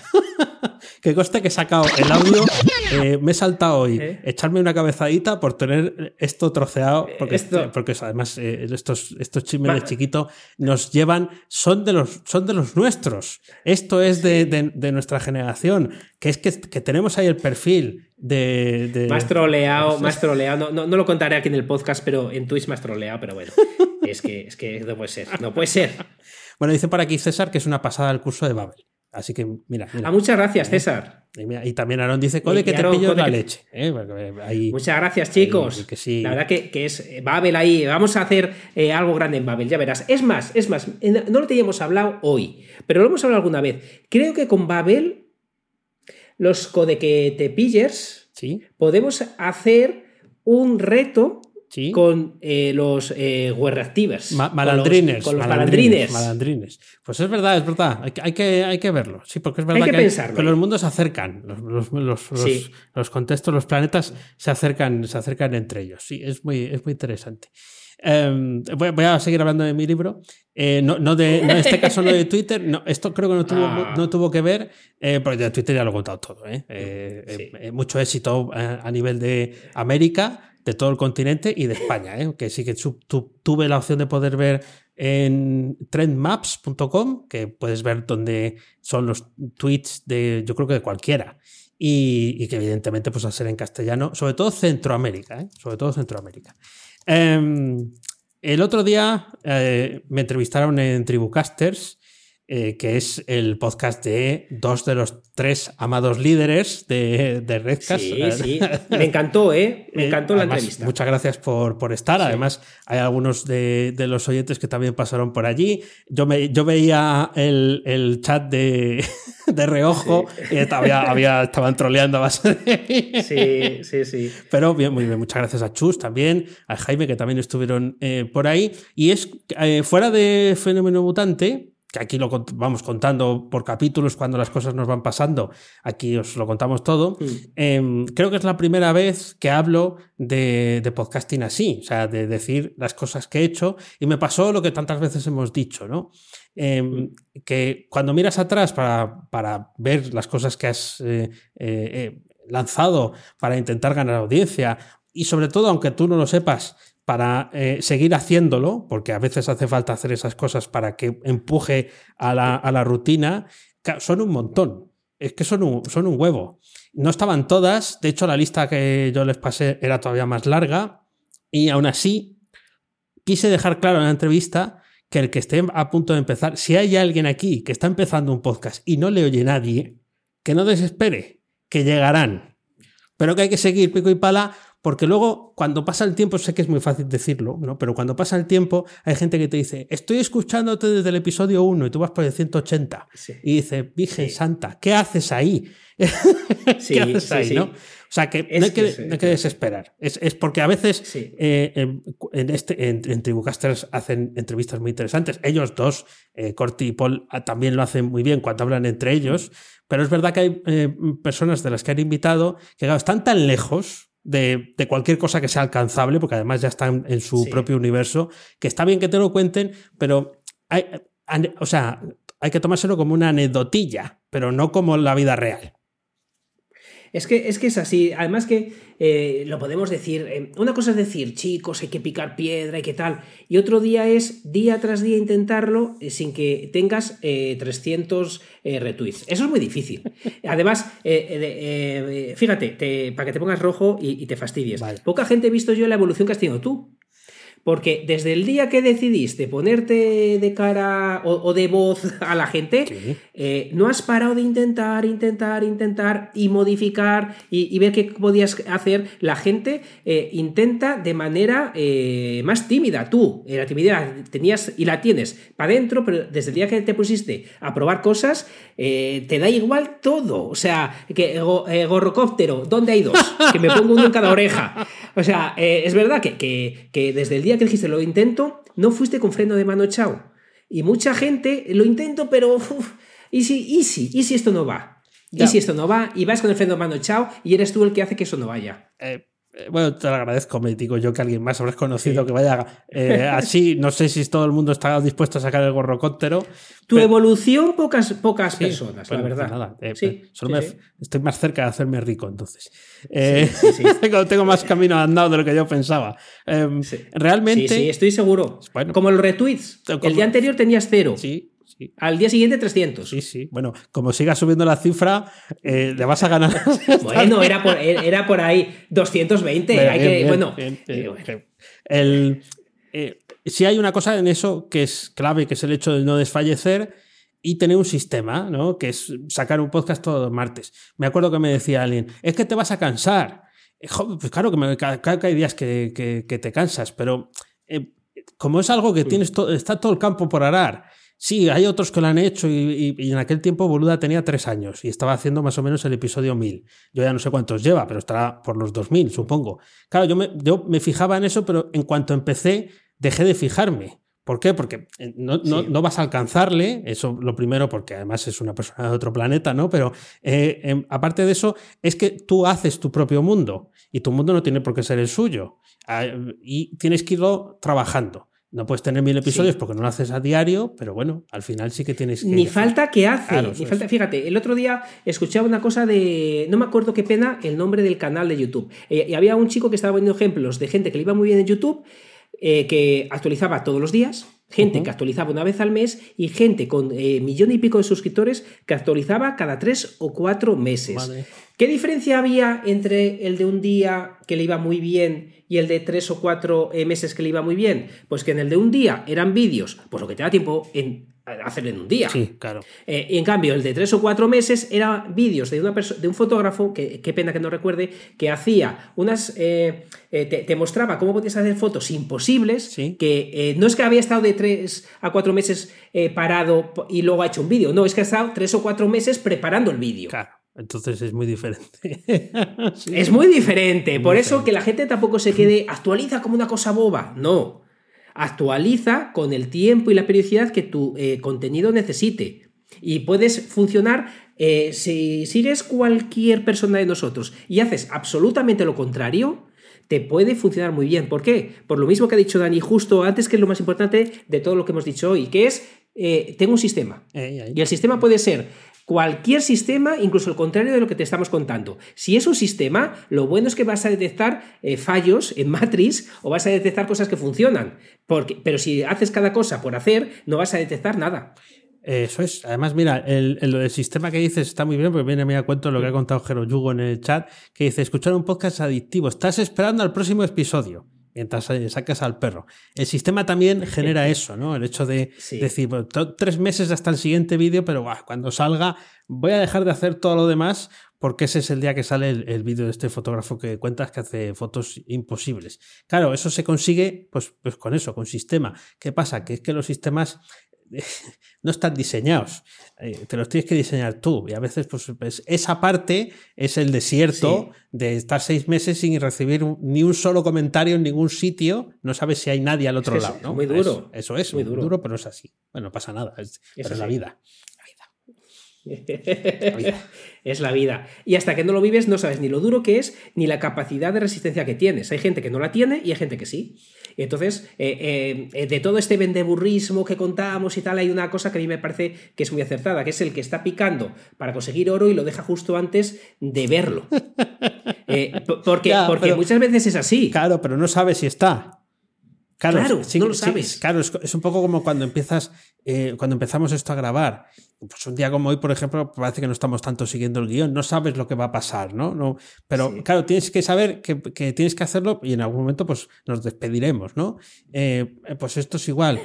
Que conste que he sacado el audio, eh, me he saltado hoy ¿Eh? echarme una cabezadita por tener esto troceado, porque, Esto- porque además eh, estos, estos Va. chiquitos nos llevan, son de los, son de los nuestros. Esto es de, de- de nuestra generación, que es que, que tenemos ahí el perfil de... de- Más troleado, más troleado. No, no, no lo contaré aquí en el podcast, pero en Twitch más troleado, pero bueno. Es que, es que no puede ser, no puede ser. Bueno, dice por aquí César que es una pasada el curso de Babel. Así que mira, mira. Ah, muchas gracias, César. Y, mira, y también Aaron dice, code Y- que te Aarón, pillo code la que- leche. ¿eh? Ahí- Muchas gracias, chicos. Ahí, que sí. La verdad que, que es eh, Babel ahí. Vamos a hacer eh, algo grande en Babel, ya verás. Es más, es más, no lo teníamos hablado hoy, pero lo hemos hablado alguna vez. Creo que con Babel, los codequete pillers, Sí, podemos hacer un reto sí. con eh, los eh. Ma- con los- malandrines. Con los, malandrines, malandrines. malandrines. Pues es verdad, es verdad. Hay que, hay que, hay que verlo. Sí, porque es verdad que que, pensarlo. que los mundos se acercan. Los, los, los, los- Sí. los contextos, los planetas se acercan, se acercan entre ellos. Sí, es muy, es muy interesante. Em, voy, voy a seguir hablando de mi libro. Eh, no, no de, no, en este caso no de Twitter. No, esto creo que no tuvo, Ah. no tuvo que ver, eh, porque de Twitter ya lo he contado todo. ¿eh? Eh, Sí. eh, mucho éxito eh, a nivel de América, de todo el continente y de España. ¿eh? Que sí que tuve la opción de poder ver en trendmaps.com, que puedes ver dónde son los tweets de, yo creo que de cualquiera. Y, y que evidentemente pues al ser en castellano, sobre todo Centroamérica, ¿eh? sobre todo Centroamérica. Em, el otro día eh, me entrevistaron en Tribucasters, eh, que es el podcast de dos de los tres amados líderes de, de Redcast. Sí, sí. Me encantó, ¿eh? Me Eh, encantó la además, entrevista. Muchas gracias por, por estar. Además, hay algunos de, de los oyentes que también pasaron por allí. Yo, me, yo veía el, el chat de, de reojo y había, había, estaban troleando a base de... Sí, sí, sí. Pero bien, muy bien, muchas gracias a Chus también, a Jaime que también estuvieron eh, por ahí. Y es eh, fuera de Fenómeno Mutante, que aquí lo vamos contando por capítulos cuando las cosas nos van pasando, aquí os lo contamos todo. Eh, creo que es la primera vez que hablo de, de podcasting así, o sea, de decir las cosas que he hecho. Y me pasó lo que tantas veces hemos dicho, ¿no? Eh, que cuando miras atrás para, para ver las cosas que has eh, eh, eh, lanzado para intentar ganar audiencia y sobre todo, aunque tú no lo sepas, para eh, seguir haciéndolo, porque a veces hace falta hacer esas cosas para que empuje a la, a la rutina, son un montón. Es que son un, son un huevo. No estaban todas, de hecho la lista que yo les pasé era todavía más larga y aún así quise dejar claro en la entrevista que el que esté a punto de empezar, si hay alguien aquí que está empezando un podcast y no le oye nadie, que no desespere, que llegarán. Pero que hay que seguir pico y pala, porque luego cuando pasa el tiempo, sé que es muy fácil decirlo, ¿no? Pero cuando pasa el tiempo, hay gente que te dice, estoy escuchándote desde el episodio 1 y tú vas por el 180. Sí. Y dice, Virgen Sí. Santa, ¿qué haces ahí? Sí, ¿Qué haces ahí, no? O sea, que no hay que, no hay que desesperar. Es, es porque a veces Sí. eh, en, en este, en, en Tribucasters hacen entrevistas muy interesantes. Ellos dos, eh, Corti y Paul, ah, también lo hacen muy bien cuando hablan entre ellos. Pero es verdad que hay eh, personas de las que han invitado que claro, están tan lejos de, de cualquier cosa que sea alcanzable, porque además ya están en su Sí. propio universo, que está bien que te lo cuenten, pero hay, o sea, hay que tomárselo como una anecdotilla, pero no como la vida real. Es que, es que es así. Además que eh, lo podemos decir. eh, una cosa es decir, chicos, hay que picar piedra y qué tal. Y otro día es día tras día intentarlo eh, sin que tengas eh, 300 eh, retweets. Eso es muy difícil. Además, de- fíjate, te- para que te pongas rojo y, y te fastidies. Poca gente he visto yo la evolución que has tenido tú. Porque desde el día que decidiste ponerte de cara o, o de voz a la gente, Sí. eh, no has parado de intentar, intentar, intentar y modificar y, y ver qué podías hacer. La gente eh, intenta de manera eh, más tímida. Tú, la timidez tenías y la tienes para adentro, pero desde el día que te pusiste a probar cosas, te da igual todo. O sea, que go- gorrocóptero, ¿dónde hay dos? Que me pongo uno en cada oreja. O sea, es verdad que, que- que desde el día que dijiste lo intento, no fuiste con freno de mano echado. Y mucha gente lo intento, pero uf, ¿y si, y si, y si esto no va? Y si esto no va, y vas con el freno de mano echado, y eres tú el que hace que eso no vaya. Eh, bueno, te lo agradezco, me digo yo que alguien más habrás conocido que vaya eh, así. No sé si todo el mundo está dispuesto a sacar el gorrocóptero. Tu evolución, pocas, pocas personas, la verdad. Nada, sí, solo estoy más cerca de hacerme rico, entonces. tengo, tengo, más camino andado de lo que yo pensaba. Em, realmente. Sí, sí, estoy seguro. Como los retweets. El día anterior tenías cero. Sí, al día siguiente 300. Sí, sí. Bueno, como siga subiendo la cifra, eh, le vas a ganar. bueno, era por, era por ahí 220. hay que, bueno, El, eh, si hay una cosa en eso que es clave, que es el hecho de no desfallecer y tener un sistema, ¿no? Que es sacar un podcast todos los martes. Me acuerdo que me decía alguien, es que te vas a cansar. Eh, pues claro que, me, hay días que, que, te cansas, pero como es algo que tienes está todo el campo por arar Sí, hay otros que lo han hecho y, en aquel tiempo Boluda tenía tres años y estaba haciendo más o menos el episodio 1000. Yo ya no sé cuántos lleva, pero estará por los 2000, supongo. Claro, yo me, yo me fijaba en eso, pero en cuanto empecé dejé de fijarme. ¿Por qué? Porque eh, no, no, vas a alcanzarle, eso lo primero, porque además es una persona de otro planeta, ¿no? Pero eh, em, aparte de eso, es que tú haces tu propio mundo y tu mundo no tiene por qué ser el suyo. Ah, y tienes que irlo trabajando. No puedes tener mil episodios porque no lo haces a diario, pero bueno, al final sí que tienes que. Ni falta que hace. ni falta, fíjate, el otro día escuchaba una cosa de. No me acuerdo qué pena el nombre del canal de YouTube. Eh, y había un chico que estaba poniendo ejemplos de gente que le iba muy bien en YouTube, eh, que actualizaba todos los días, gente que actualizaba una vez al mes y gente con eh, millón y pico de suscriptores que actualizaba cada tres o cuatro meses. ¿Qué diferencia había entre el de un día que le iba muy bien y el de tres o cuatro eh, meses que le iba muy bien? Pues que en el de un día eran vídeos, pues lo que te da tiempo en hacer en un día. Sí, claro. Eh, y en cambio, el de tres o cuatro meses era vídeos de, una de un fotógrafo, que qué pena que no recuerde, que hacía unas. Eh, te, mostraba cómo podías hacer fotos imposibles, que no es que había estado de tres a cuatro meses parado y luego ha hecho un vídeo, no, es que ha estado tres o cuatro meses preparando el vídeo. Claro. Entonces es muy diferente. Es muy diferente. Por eso que la gente tampoco se quede actualiza como una cosa boba. No. Actualiza con el tiempo y la periodicidad que tu eh, contenido necesite. Y puedes funcionar eh, si sigues cualquier persona de nosotros y haces absolutamente lo contrario, te puede funcionar muy bien. ¿Por qué? Por lo mismo que ha dicho Dani justo antes, que es lo más importante de todo lo que hemos dicho hoy, que es, eh, tengo un sistema. Y el sistema puede ser Cualquier sistema, incluso el contrario de lo que te estamos contando. Si es un sistema, lo bueno es que vas a detectar eh, fallos en matriz o vas a detectar cosas que funcionan. Porque, pero si haces cada cosa por hacer, no vas a detectar nada. Eso es. Además, mira, el, el, sistema que dices está muy bien porque viene a cuento lo que ha contado Jero Yugo en el chat, que dice, escuchar un podcast adictivo, estás esperando al próximo episodio mientras eh, sacas al perro. El sistema también genera eso, ¿no? El hecho de decir, tres meses hasta el siguiente vídeo, pero cuando salga voy a dejar de hacer todo lo demás porque ese es el día que sale el, vídeo de este fotógrafo que cuentas que hace fotos imposibles. Claro, eso se consigue pues, pues con eso, con sistema. ¿Qué pasa? Que es que los sistemas no están diseñados. Eh, te los tienes que diseñar tú. Y a veces, pues, pues esa parte es el desierto de estar seis meses sin recibir ni un solo comentario en ningún sitio. No sabes si hay nadie al otro lado. ¿no? Muy duro. Eso, es, muy duro. pero es así. Bueno, no pasa nada. Es, pero es la vida. es la vida. Y hasta que no lo vives no sabes ni lo duro que es ni la capacidad de resistencia que tienes. Hay gente que no la tiene y hay gente que sí. Y entonces, eh, eh, de todo este vendeburrismo que contamos y tal, hay una cosa que a mí me parece que es muy acertada, que es el que está picando para conseguir oro y lo deja justo antes de verlo. Eh, porque, porque muchas veces es así. Claro, pero no sabe si está. Claro, no lo sabes. claro, es, un poco como cuando empiezas, cuando empezamos esto a grabar pues un día como hoy, por ejemplo, parece que no estamos tanto siguiendo el guion, no sabes lo que va a pasar, ¿no? no pero claro, tienes que saber que, tienes que hacerlo y en algún momento pues nos despediremos, ¿no? Eh, pues esto es igual.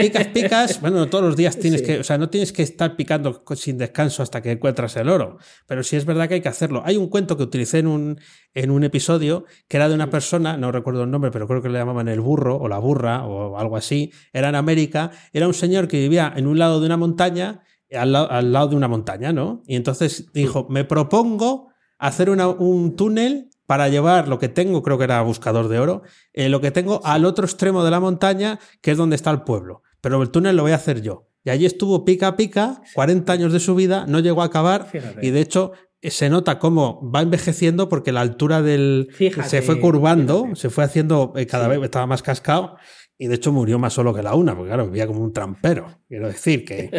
Picas, picas, bueno, todos los días tienes que, o sea, no tienes que estar picando sin descanso hasta que encuentras el oro, pero sí es verdad que hay que hacerlo. Hay un cuento que utilicé en un, en un episodio que era de una persona, no recuerdo el nombre, pero creo que le llamaban el burro o la burra o algo así, era en América, era un señor que vivía en un lado de una montaña al, lado de una montaña, ¿no? Y entonces dijo, me propongo hacer un túnel para llevar lo que tengo, creo que era buscador de oro, eh, lo que tengo al otro extremo de la montaña, que es donde está el pueblo. Pero el túnel lo voy a hacer yo. Y allí estuvo pica pica, 40 años de su vida, no llegó a acabar. Fíjate. Y de hecho, se nota cómo va envejeciendo porque la altura del. Fíjate, se fue curvando, fíjate. se fue haciendo eh, cada Sí. vez estaba más cascado. Y de hecho murió más solo que la una, porque claro, vivía como un trampero. Quiero decir que,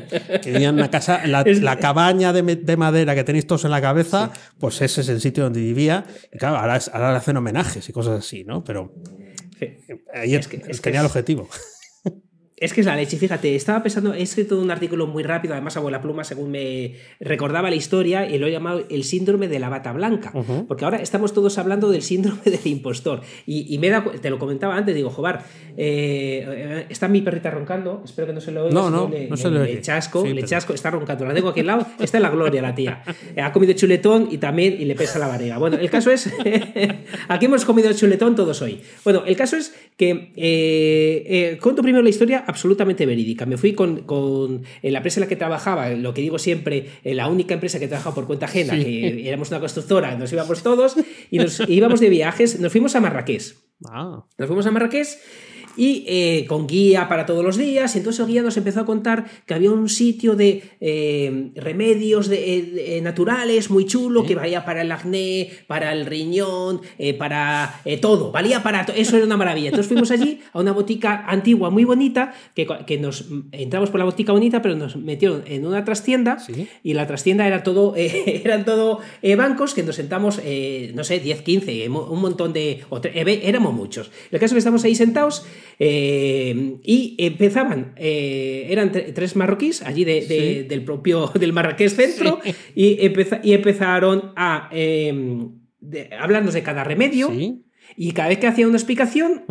que vivía en una casa, la, Es- la cabaña de, de madera que tenéis todos en la cabeza, pues ese es el sitio donde vivía. Y claro, ahora, es- ahora le hacen homenajes y cosas así, ¿no? Pero Sí. ahí Es que- es que tenía el es- objetivo. Es que es la leche, fíjate, estaba pensando, he escrito un artículo muy rápido, además abuela pluma, según me recordaba la historia, y lo he llamado el síndrome de la bata blanca, porque ahora estamos todos hablando del síndrome del impostor, y, y me cu- te lo comentaba antes, digo, Jobar, eh, está mi perrita roncando, espero que no se lo oiga, No, no, le, no se le- le chasco, Sí, le pero- chasco, está roncando, la tengo aquí al lado, está en la gloria la tía, ha comido chuletón y también, y le pesa la barriga. Bueno, el caso es, aquí hemos comido chuletón todos hoy. Bueno, el caso es que eh, eh, cuento primero la historia absolutamente verídica. Me fui con, con en la empresa en la que trabajaba, lo que digo siempre, la única empresa que he trabajado por cuenta ajena, Sí. que éramos una constructora, nos íbamos todos y nos íbamos de viajes, nos fuimos a Marrakech. Ah, Nos fuimos a Marrakech y eh, con guía para todos los días. Y entonces el guía nos empezó a contar que había un sitio de eh, remedios de- eh, naturales muy chulo que valía para el acné, para el riñón, para todo. Valía para todo. Eso era una maravilla. Entonces fuimos allí a una botica antigua muy bonita que, que nos entramos por la botica bonita, pero nos metieron en una trastienda Sí. y la trastienda era todo, eran todo bancos que nos sentamos, no sé, 10, 15, eh, mo- un montón de... éramos muchos. El caso es que estamos ahí sentados eh, y empezaban, eh, eran tre- tres marroquíes allí de- de- Sí. del propio, del Marrakech Centro y, empeza- y empezaron a eh, de- hablarnos de cada remedio sí. y cada vez que hacía una explicación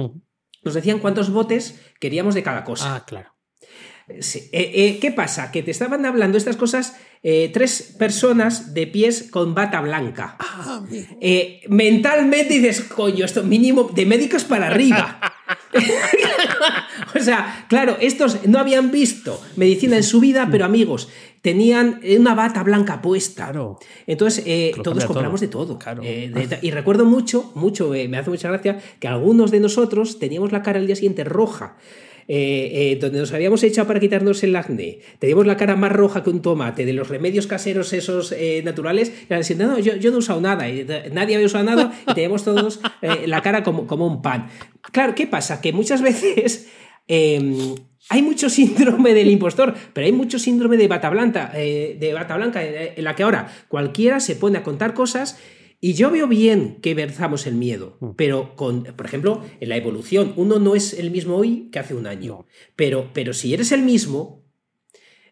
nos decían cuántos botes queríamos de cada cosa. Ah, claro. Eh, eh, ¿Qué pasa? Que te estaban hablando estas cosas eh, tres personas de pies con bata blanca. Ah. Eh, mentalmente dices, coño, esto mínimo de médicos para arriba. o sea, claro, estos no habían visto medicina en su vida, pero amigos, tenían una bata blanca puesta. Claro. Entonces, eh, todos compramos todo. de todo. Claro. Eh, de- y recuerdo mucho, mucho, eh, me hace mucha gracia, que algunos de nosotros teníamos la cara el día siguiente roja. Eh, eh, donde nos habíamos echado para quitarnos el acné, teníamos la cara más roja que un tomate, de los remedios caseros esos eh, naturales, y diciendo, no, yo, yo no he usado nada, y nadie había usado nada, y teníamos todos la cara como, como un pan. Claro, ¿qué pasa? Que muchas veces eh, hay mucho síndrome del impostor, pero hay mucho síndrome de bata blanca, de bata blanca, en la que ahora cualquiera se pone a contar cosas. Y yo veo bien que verzamos el miedo, pero con, por ejemplo, en la evolución, uno no es el mismo hoy que hace un año. Pero, pero si eres el mismo,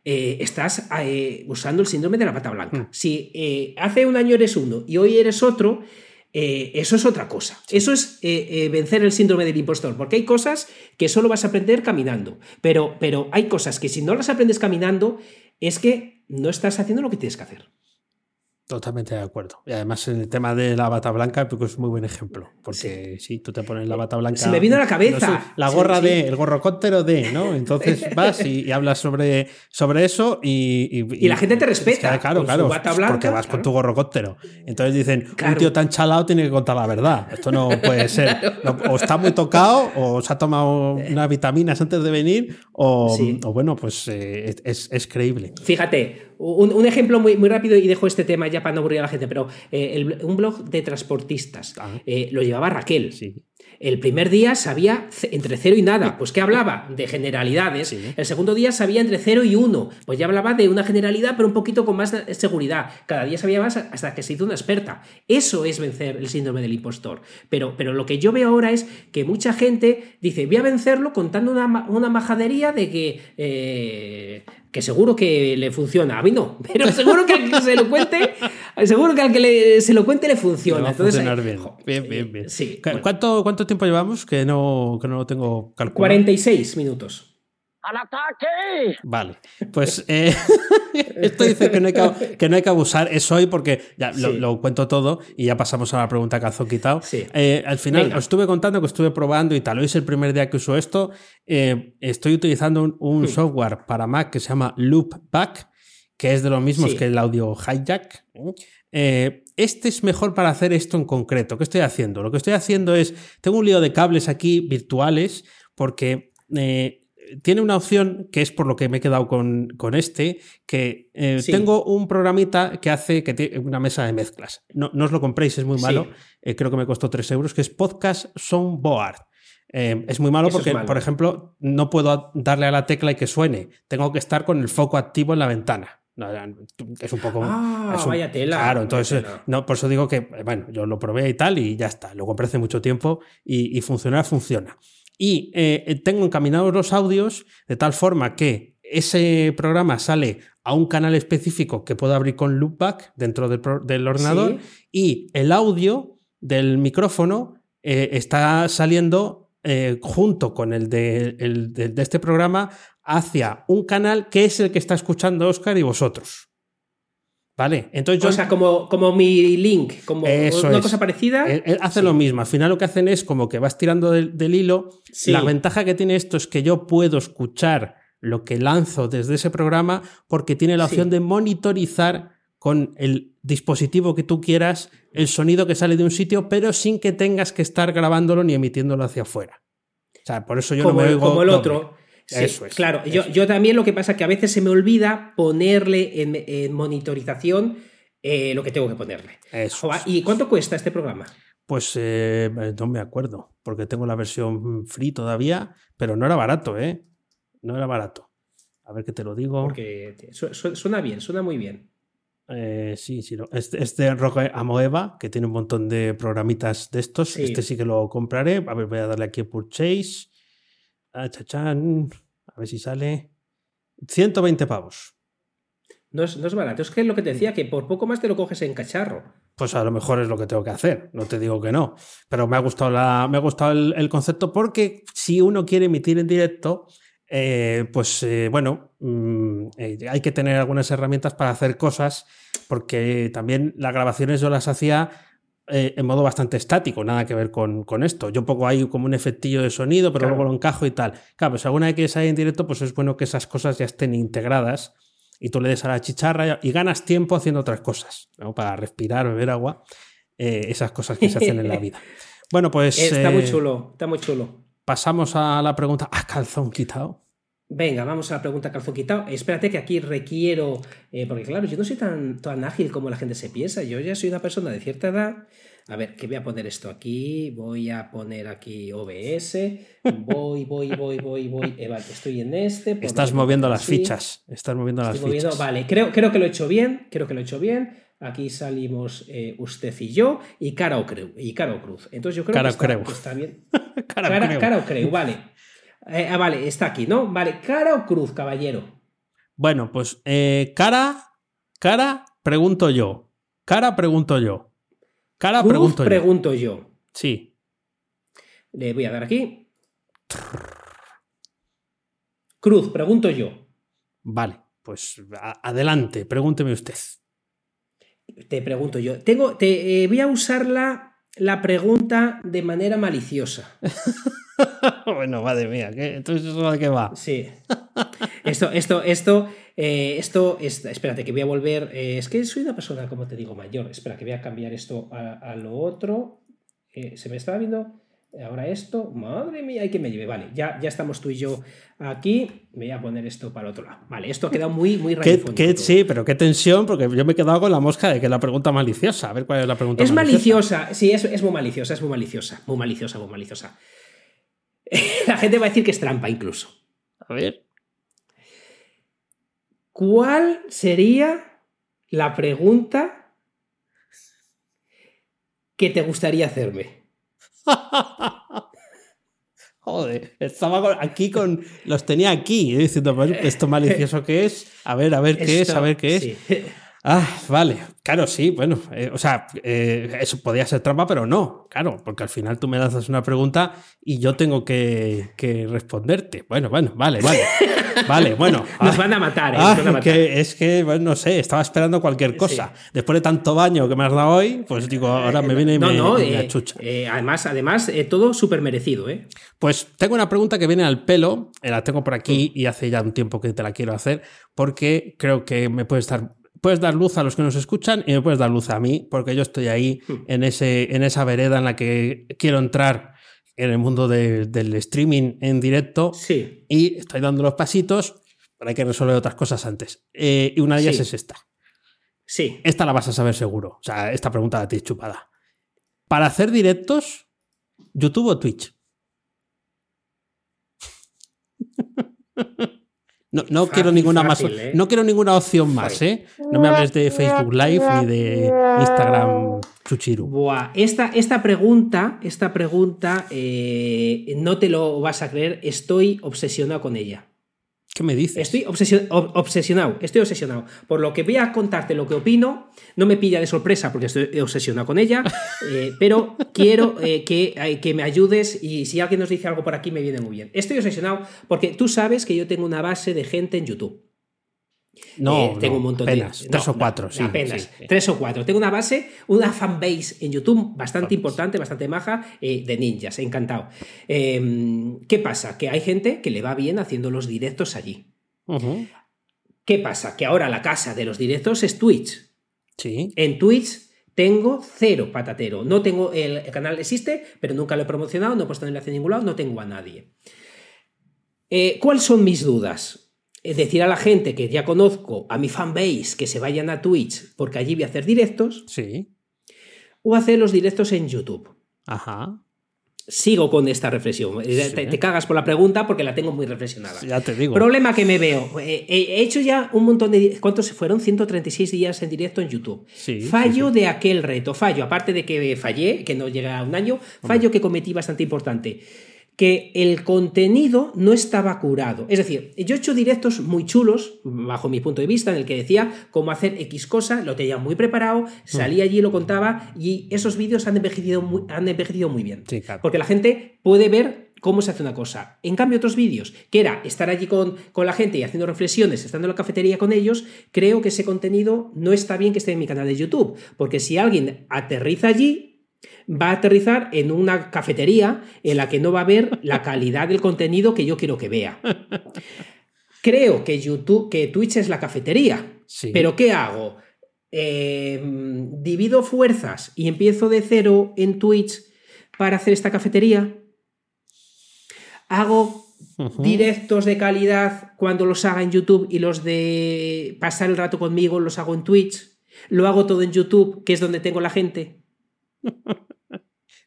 eh, estás eh, usando el síndrome de la bata blanca. Mm. Si eh, hace un año eres uno y hoy eres otro, eh, eso es otra cosa. Eso es eh, eh, vencer el síndrome del impostor, porque hay cosas que solo vas a aprender caminando, pero, pero hay cosas que si no las aprendes caminando, es que no estás haciendo lo que tienes que hacer. Totalmente de acuerdo. Y además en el tema de la bata blanca, porque es muy buen ejemplo. Porque sí, tú te pones la bata blanca. Se me vino a la cabeza. no sé, la gorra sí. de, el gorro cóntero de, ¿no? Entonces vas y, y hablas sobre, sobre eso y, Y la gente te respeta, Es que, claro, claro. bata porque vas con tu gorro cóntero. Entonces dicen, Claro. un tío tan chalado tiene que contar la verdad. Esto no puede ser. O está muy tocado, o se ha tomado unas vitaminas antes de venir, o bueno, pues eh, es, es creíble. Fíjate, un, un ejemplo muy, muy rápido y dejo este tema ya para no aburrir a la gente, pero eh, el- un blog de transportistas Ah. eh, lo llevaba Raquel. Sí. El primer día sabía entre cero y nada, pues que hablaba de generalidades. Sí. El segundo día sabía entre cero y uno, pues ya hablaba de una generalidad, pero un poquito con más seguridad. Cada día sabía más hasta que se hizo una experta. Eso es vencer el síndrome del impostor. Pero, pero lo que yo veo ahora es que mucha gente dice, voy a vencerlo contando una, una majadería de que... eh, que seguro que le funciona. A mí no, pero seguro que se lo cuente, seguro que al que le- se lo cuente le Le funciona. va a Entonces, funcionar eh, bien. jo, Bien, eh, bien, bien. Sí. ¿Cu- bueno. ¿Cuánto, ¿Cuánto tiempo llevamos? Que no, que no lo tengo calculado. 46 minutos. ¡Al ataque! Vale, pues eh, esto dice que no, hay que, que no hay que abusar, es hoy porque ya lo, Sí. lo cuento todo y ya pasamos a la pregunta que has quitado. Sí. Eh, al final Venga. os estuve contando que estuve probando y tal, hoy es el primer día que uso esto. Eh, estoy utilizando un, un Hmm. software para Mac que se llama Loopback, que es de los mismos Sí. que el audio hijack. Eh, este es mejor para hacer esto en concreto. ¿Qué estoy haciendo? Lo que estoy haciendo es, tengo un lío de cables aquí virtuales porque eh, tiene una opción que es por lo que me he quedado con, con este, que eh, Sí. tengo un programita que hace que tiene una mesa de mezclas. No, no os lo compréis, es muy Sí. malo. Eh, creo que me costó 3 euros, que es Podcast Soundboard. Eh, es muy malo Eso porque, malo. por ejemplo, no puedo darle a la tecla y que suene. Tengo que estar con el foco activo en la ventana. Es un poco. Ah, es un- vaya tela. Claro, entonces, tela. no, por eso digo que, bueno, yo lo probé y tal, y ya está. Lo compré hace mucho tiempo y, y funcionar, funciona. Y eh, tengo encaminados los audios de tal forma que ese programa sale a un canal específico que puedo abrir con loopback dentro del, del ordenador Sí. y el audio del micrófono eh, está saliendo eh, junto con el, de, el de- de este programa hacia un canal que es el que está escuchando Oscar y vosotros. ¿Vale? Entonces yo O sea, como, como mi link, como Eso una es. cosa parecida. hace Sí. lo mismo. Al final lo que hacen es como que vas tirando del, del hilo. Sí. La ventaja que tiene esto es que yo puedo escuchar lo que lanzo desde ese programa porque tiene la Sí. opción de monitorizar con el dispositivo que tú quieras el sonido que sale de un sitio, pero sin que tengas que estar grabándolo ni emitiéndolo hacia afuera. O sea, por eso yo como, no me el- oigo como el doble. otro. Sí, Eso es, Claro, eso yo, yo también lo que pasa es que a veces se me olvida ponerle en, en monitorización eh, lo que tengo que ponerle. Eso es. ¿Y cuánto cuesta este programa? Pues eh, no me acuerdo, porque tengo la versión free todavía, pero no era barato, ¿eh? No era barato. A ver qué te lo digo. Porque su- su- suena bien, suena muy bien. Eh, sí, sí. no. Este, este Rogue Amoeba, que tiene un montón de programitas de estos. Sí. Este sí que lo compraré. A ver, voy a darle aquí a Purchase. Ah. A ver si sale. 120 pavos. No es, no es barato. Es que es lo que te decía, que por poco más te lo coges en cacharro. Pues a lo mejor es lo que tengo que hacer. No te digo que no. Pero me ha gustado, la, me ha gustado el, el concepto porque si uno quiere emitir en directo, eh, pues eh, bueno, mm, eh, hay que tener algunas herramientas para hacer cosas, porque también las grabaciones yo las hacía eh, en modo bastante estático, nada que ver con, con esto. Yo pongo ahí como un efectillo de sonido, pero Claro. luego lo encajo y tal. Claro, pues alguna vez que salir en directo, pues es bueno que esas cosas ya estén integradas y tú le des a la chicharra y ganas tiempo haciendo otras cosas, ¿no? Para respirar, beber agua, eh, esas cosas que se hacen en la vida. Bueno, pues está muy eh, chulo, está muy chulo. pasamos a la pregunta, ¿a calzón quitado? Venga, vamos a la pregunta calzón quitado. Espérate que aquí requiero. eh, porque claro, yo no soy tan, tan ágil como la gente se piensa. Yo ya soy una persona de cierta edad. A ver, que voy a poner esto aquí. Voy a poner aquí OBS. Voy, voy, voy, voy, voy. Eh, vale, estoy en este. Estás moviendo las fichas. Estás moviendo las moviendo- fichas. Vale, creo, creo que lo he hecho bien. Creo que lo he hecho bien. Aquí salimos eh, usted y yo. Y cara o creu. Y cara o cruz. Entonces yo creo Cara que, está, creu. está bien. Cara, Cara, creo. cara o creu, vale. Eh, ah, vale, está aquí, ¿no? Vale, cara o cruz, caballero. Bueno, pues eh, cara, cara, pregunto yo. Cara, pregunto yo. Cara, Cruz, pregunto yo. pregunto yo. Sí. Le voy a dar aquí. Cruz, pregunto yo. Vale, pues adelante, pregúnteme usted. Te pregunto yo. Tengo, te, eh, voy a usar la, la pregunta de manera maliciosa. bueno, madre mía, ¿qué? entonces eso de qué va. Sí. Esto, esto, esto, eh, esto, es- espérate, que voy a volver. eh, es que soy una persona, como te digo, mayor. Espera, que voy a cambiar esto a, a lo otro. Eh, se me estaba viendo. Ahora esto, madre mía, hay que me lleve. Vale, ya, ya estamos tú y yo aquí. Me voy a poner esto para el otro lado. Vale, esto ha quedado muy, muy ¿Qué, sí, pero qué tensión, porque yo me he quedado con la mosca de que la pregunta maliciosa. A ver cuál es la pregunta Es maliciosa, sí, es, es muy maliciosa, es muy maliciosa, muy maliciosa, muy maliciosa. La gente va a decir que es trampa incluso. A ver. ¿Cuál sería la pregunta que te gustaría hacerme? Joder, estaba con- aquí con. Los tenía aquí, eh, diciendo, "Bueno, esto malicioso que es. A ver, a ver qué es, a ver qué es. sí. Ah, vale. Claro, sí, bueno. eh, o sea, eh, eso podía ser trampa, pero no. Claro, porque al final tú me lanzas una pregunta y yo tengo que, que responderte. Bueno, bueno, vale, vale. Vale, bueno. Nos ah, van a matar, ¿eh? ah, Nos van a matar. que es que, bueno, no sé, estaba esperando cualquier cosa. Después de tanto baño que me has dado hoy, pues digo, ahora me viene y No, me, no, me eh, achucha. eh, además, además eh, todo súper merecido, ¿eh? Pues tengo una pregunta que viene al pelo, eh, la tengo por aquí y hace ya un tiempo que te la quiero hacer, porque creo que me puedes dar, puedes dar luz a los que nos escuchan y me puedes dar luz a mí, porque yo estoy ahí en, ese, en esa vereda en la que quiero entrar en el mundo de- del streaming en directo Sí. y estoy dando los pasitos, pero hay que resolver otras cosas antes. Eh, y una de ellas Sí. es esta. Sí. Esta la vas a saber seguro. O sea, esta pregunta la tienes chupada. Para hacer directos, ¿YouTube o Twitch? No, no Fácil, quiero ninguna más. ¿eh? No quiero ninguna opción más, ¿eh? No me hables de Facebook Live ni de Instagram Chuchiru. Buah, esta, esta pregunta, esta pregunta, eh, no te lo vas a creer, estoy obsesionado con ella. ¿Qué me dices? Estoy obsesio- ob- obsesionado, estoy obsesionado. Por lo que voy a contarte lo que opino, no me pilla de sorpresa porque estoy obsesionado con ella, eh, pero quiero eh, que, eh, que me ayudes y si alguien nos dice algo por aquí me viene muy bien. Estoy obsesionado porque tú sabes que yo tengo una base de gente en YouTube. No, Eh, tengo no, un montón apenas, de. tres no, o cuatro, no, sí. Apenas. sí, sí. Tres o cuatro. Tengo una base, una fanbase en YouTube bastante importante, bastante maja, eh, de ninjas. Encantado. Eh, ¿Qué pasa? Que hay gente que le va bien haciendo los directos allí. ¿Qué pasa? Que ahora la casa de los directos es Twitch. Sí. En Twitch tengo cero patatero. No tengo. El, el canal existe, pero nunca lo he promocionado, no he puesto enlace en ningún lado, no tengo a nadie. Eh, ¿Cuáles son mis dudas? Es decir a la gente que ya conozco, a mi fanbase, que se vayan a Twitch, porque allí voy a hacer directos, Sí. o hacer los directos en YouTube. Ajá. Sigo con esta reflexión. Eh, Sí. Te, te cagas por la pregunta porque la tengo muy reflexionada. Ya te digo. Problema que me veo. Eh, He hecho ya un montón de. ¿Cuántos se fueron? 136 días en directo en YouTube. Sí, fallo sí, de aquel reto. Fallo, aparte de que fallé, que no llega a un año, fallo que cometí bastante importante. Que el contenido no estaba curado. Es decir, yo he hecho directos muy chulos, bajo mi punto de vista, en el que decía cómo hacer X cosa, lo tenía muy preparado, Mm. salí allí y lo contaba, y esos vídeos han envejecido muy, han envejecido muy bien. Sí, claro. Porque la gente puede ver cómo se hace una cosa. En cambio, otros vídeos, que era estar allí con, con la gente y haciendo reflexiones, estando en la cafetería con ellos, creo que ese contenido no está bien que esté en mi canal de YouTube. Porque si alguien aterriza allí, va a aterrizar en una cafetería en la que no va a ver la calidad del contenido que yo quiero que vea. Creo que YouTube, que Twitch es la cafetería. Sí. Pero ¿qué hago? Eh, divido fuerzas y empiezo de cero en Twitch para hacer esta cafetería. Hago directos de calidad cuando los haga en YouTube y los de pasar el rato conmigo los hago en Twitch. Lo hago todo en YouTube, que es donde tengo la gente.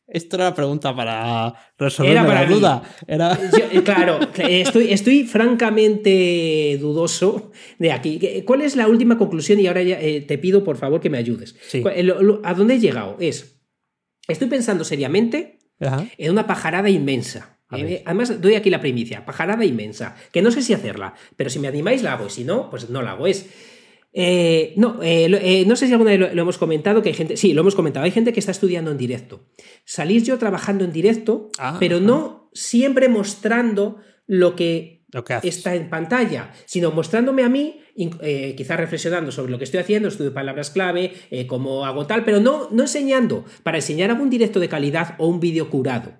Esto era la pregunta para resolver Era para la mí. duda. Era... Yo, eh, claro, estoy, estoy francamente dudoso de aquí. ¿Qué- ¿Cuál es la última conclusión? Y ahora ya, eh, te pido, por favor, que me ayudes. Sí. ¿Cuál- lo- lo- ¿A dónde he llegado? Es, estoy pensando seriamente Ajá. en una pajarada inmensa. Eh, además, doy aquí la primicia, pajarada inmensa, que no sé si hacerla, pero si me animáis la hago, y si no, pues no la hago. Es, eh, no, eh, lo- eh, no sé si alguna vez lo, lo hemos comentado, que hay gente, sí, lo hemos comentado, hay gente que está estudiando en directo. Salir yo trabajando en directo, Ah, pero no siempre mostrando lo que Lo que haces. está en pantalla, sino mostrándome a mí, quizás reflexionando sobre lo que estoy haciendo, estudio palabras clave, cómo hago tal, pero no, no enseñando, para enseñar algún directo de calidad o un vídeo curado.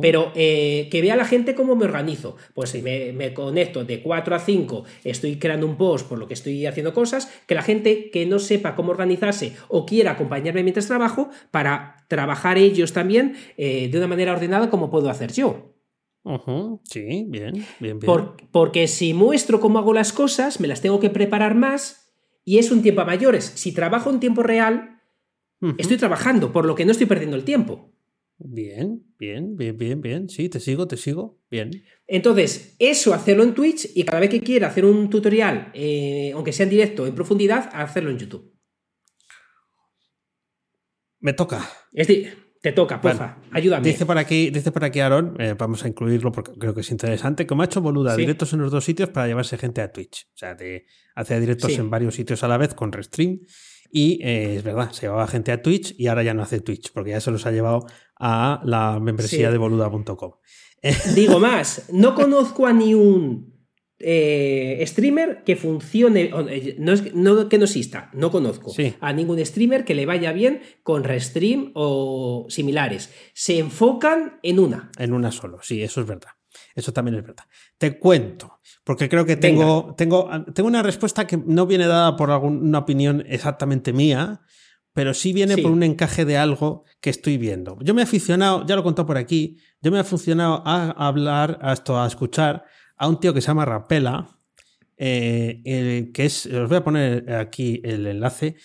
Pero eh, que vea la gente cómo me organizo. Pues si me, me conecto de 4 a 5, estoy creando un post por lo que estoy haciendo cosas, que la gente que no sepa cómo organizarse o quiera acompañarme mientras trabajo, para trabajar ellos también eh, de una manera ordenada como puedo hacer yo. Ujú. Sí, bien, bien, bien. Por- porque si muestro cómo hago las cosas, me las tengo que preparar más y es un tiempo a mayores. Si trabajo en tiempo real, estoy trabajando, por lo que no estoy perdiendo el tiempo. Bien, bien, bien, bien, bien. Sí, te sigo, te sigo. Bien. Entonces, eso hacerlo en Twitch y cada vez que quiera hacer un tutorial, eh, aunque sea en directo, en profundidad, hacerlo en YouTube. Me toca. Es decir, te toca, porfa, ayúdame. Dice por aquí, dice por aquí Aaron, eh, vamos a incluirlo porque creo que es interesante, como ha hecho Boluda, Sí. directos en los dos sitios para llevarse gente a Twitch. O sea, de, hace directos Sí. en varios sitios a la vez con Restream. Y eh, es verdad, se llevaba gente a Twitch y ahora ya no hace Twitch, porque ya se los ha llevado a la membresía Sí. de boluda.com. Digo más, no conozco a ni un eh, streamer que funcione, eh, no, es, no que no exista, no conozco Sí. a ningún streamer que le vaya bien con Restream o similares. Se enfocan en una. En una solo, sí, eso es verdad. Eso también es verdad. Te cuento, porque creo que tengo, tengo, tengo una respuesta que no viene dada por alguna opinión exactamente mía, pero sí viene Sí. por un encaje de algo que estoy viendo. Yo me he aficionado, ya lo he contado por aquí, yo me he aficionado a hablar, a esto, a escuchar a un tío que se llama Rapela, eh, el que es, os voy a poner aquí el enlace,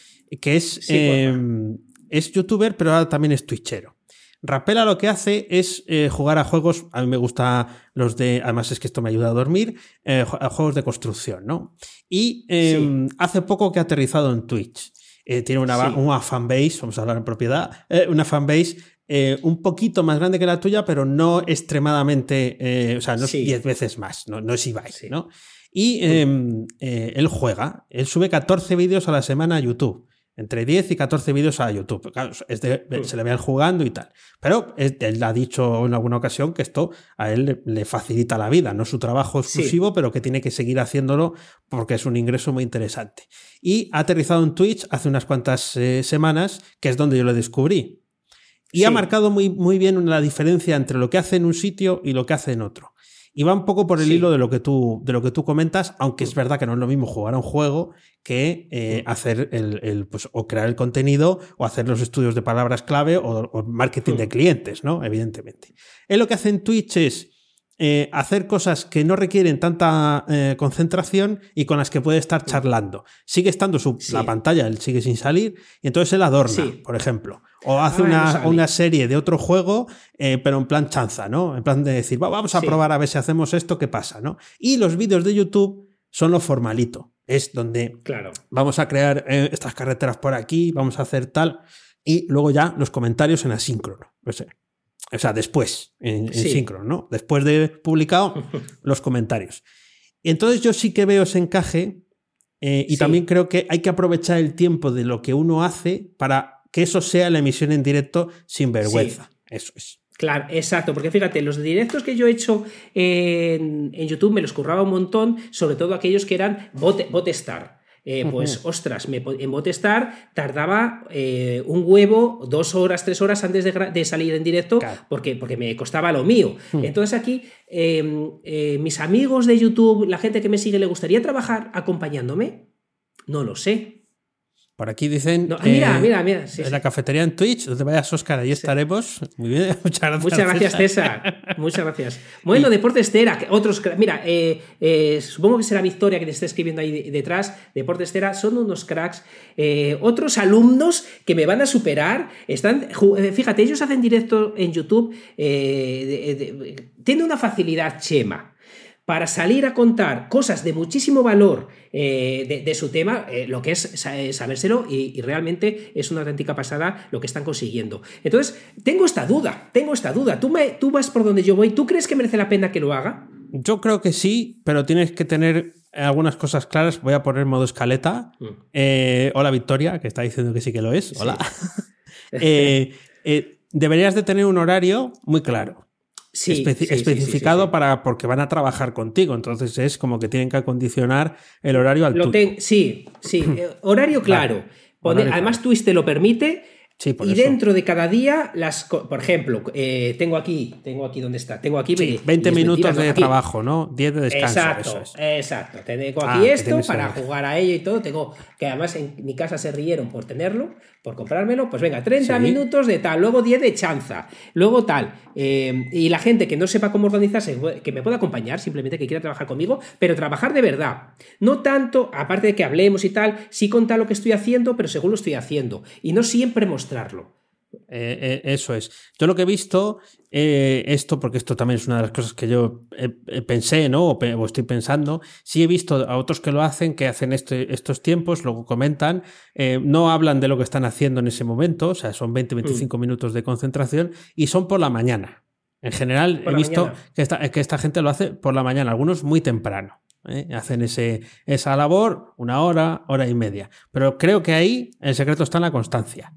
que es, Sí, eh, porfa. es youtuber, pero ahora también es twitchero. Rapela lo que hace es eh, jugar a juegos, a mí me gusta los de, además es que esto me ayuda a dormir, eh, a juegos de construcción, ¿no? Y eh, Sí. hace poco que ha aterrizado en Twitch. Eh, tiene una, Sí. una fanbase, vamos a hablar en propiedad, eh, una fanbase eh, un poquito más grande que la tuya, pero no extremadamente, eh, o sea, no es Sí. 10 veces más, no, no es Ibai, Sí. ¿no? Y eh, él juega, él sube 14 vídeos a la semana a YouTube. Entre 10 y 14 vídeos a YouTube. Claro, es de- Mm. se le ve a él jugando y tal. Pero él, ha dicho en alguna ocasión que esto a él le, facilita la vida, no es su trabajo Sí. exclusivo, pero que tiene que seguir haciéndolo porque es un ingreso muy interesante. Y ha aterrizado en Twitch hace unas cuantas eh, semanas, que es donde yo lo descubrí. Y ha marcado muy, muy bien la diferencia entre lo que hace en un sitio y lo que hace en otro. Y va un poco por el Sí. hilo de lo, que tú, de lo que tú comentas, aunque es verdad que no es lo mismo jugar a un juego que eh, hacer el, el, pues, o crear el contenido o hacer los estudios de palabras clave o, o marketing de clientes, ¿no? Evidentemente. Él lo que hace en Twitch es eh, hacer cosas que no requieren tanta eh, concentración y con las que puede estar charlando. Sigue estando su, Sí. la pantalla, él sigue sin salir, y entonces él adorna, Sí. por ejemplo. O hace Ah, no una, una serie de otro juego, eh, pero en plan chanza, ¿no? En plan de decir, "Va, vamos a Sí. probar a ver si hacemos esto, qué pasa, ¿no? Y los vídeos de YouTube son lo formalito. Es donde Claro. vamos a crear estas carreteras por aquí, vamos a hacer tal. Y luego ya los comentarios en asíncrono. O sea, o sea después, en, en Sí. síncrono, ¿no? Después de publicado, los comentarios. Entonces yo sí que veo ese encaje eh, y Sí. también creo que hay que aprovechar el tiempo de lo que uno hace para que eso sea la emisión en directo sin vergüenza. Eso es. Claro, exacto, porque fíjate, los directos que yo he hecho en, en YouTube me los curraba un montón, sobre todo aquellos que eran bot, Botestar. Eh, pues, ostras, me en Botestar tardaba eh, un huevo, dos horas, tres horas antes de, salir en directo, Claro. porque, porque me costaba lo mío. Entonces aquí, eh, eh, mis amigos de YouTube, la gente que me sigue, ¿le gustaría trabajar acompañándome? No lo sé. Por aquí dicen. No, ah, mira, eh, mira, mira. sí, en sí. la cafetería en Twitch, donde vayas, Oscar, ahí estaremos. Muy bien, muchas gracias. Muchas gracias, César. Muchas gracias. Bueno, Deportes Tera, otros. Mira, eh, eh, supongo que será Victoria que te está escribiendo ahí de- detrás. Deportes Tera son unos cracks. Otros alumnos que me van a superar. Están, fíjate, ellos hacen directo en YouTube. de- de- tiene una facilidad, Chema. Para salir a contar cosas de muchísimo valor eh, de, de su tema, eh, lo que es eh, sabérselo, y, y realmente es una auténtica pasada lo que están consiguiendo. Entonces, tengo esta duda, tengo esta duda. ¿Tú, me, tú vas por donde yo voy, ¿tú crees que merece la pena que lo haga? Yo creo que sí, pero tienes que tener algunas cosas claras. Voy a poner modo escaleta. Mm. Eh, hola, Victoria, que está diciendo que sí que lo es. Hola. Deberías de tener un horario muy claro. Sí, especi- sí, sí, sí, especificado sí, para porque van a trabajar contigo. Entonces es como que tienen que acondicionar el horario al Lo tuyo. sí, sí, eh, horario claro. Horario además, claro. Twitch te lo permite. Y eso. dentro de cada día, las, por ejemplo, eh, tengo aquí, tengo aquí donde está, tengo aquí Sí, y 20 es minutos mentira, de aquí. trabajo, ¿no? 10 de descanso. Exacto, eso es. exacto. Tengo Ah, aquí esto para jugar a ello y todo. Tengo que además en mi casa se rieron por tenerlo, por comprármelo. Pues venga, 30 Sí. minutos de tal, luego 10 de chanza, luego tal. Eh, y la gente que no sepa cómo organizarse, que me pueda acompañar, simplemente que quiera trabajar conmigo, pero trabajar de verdad. No tanto, aparte de que hablemos y tal, sí contar lo que estoy haciendo, pero según lo estoy haciendo. Y no siempre mostrarlo. Eh, eh, eso es. Yo lo que he visto, eh, esto, porque esto también es una de las cosas que yo pensé, ¿no? O, pe- o estoy pensando. Sí he visto a otros que lo hacen, que hacen este- estos tiempos, luego comentan, no hablan de lo que están haciendo en ese momento, o sea, son 20-25 minutos de concentración y son por la mañana. En general, Por he visto que esta, que esta gente lo hace por la mañana, algunos muy temprano. ¿eh? Hacen ese, esa labor una hora, hora y media. Pero creo que ahí el secreto está en la constancia.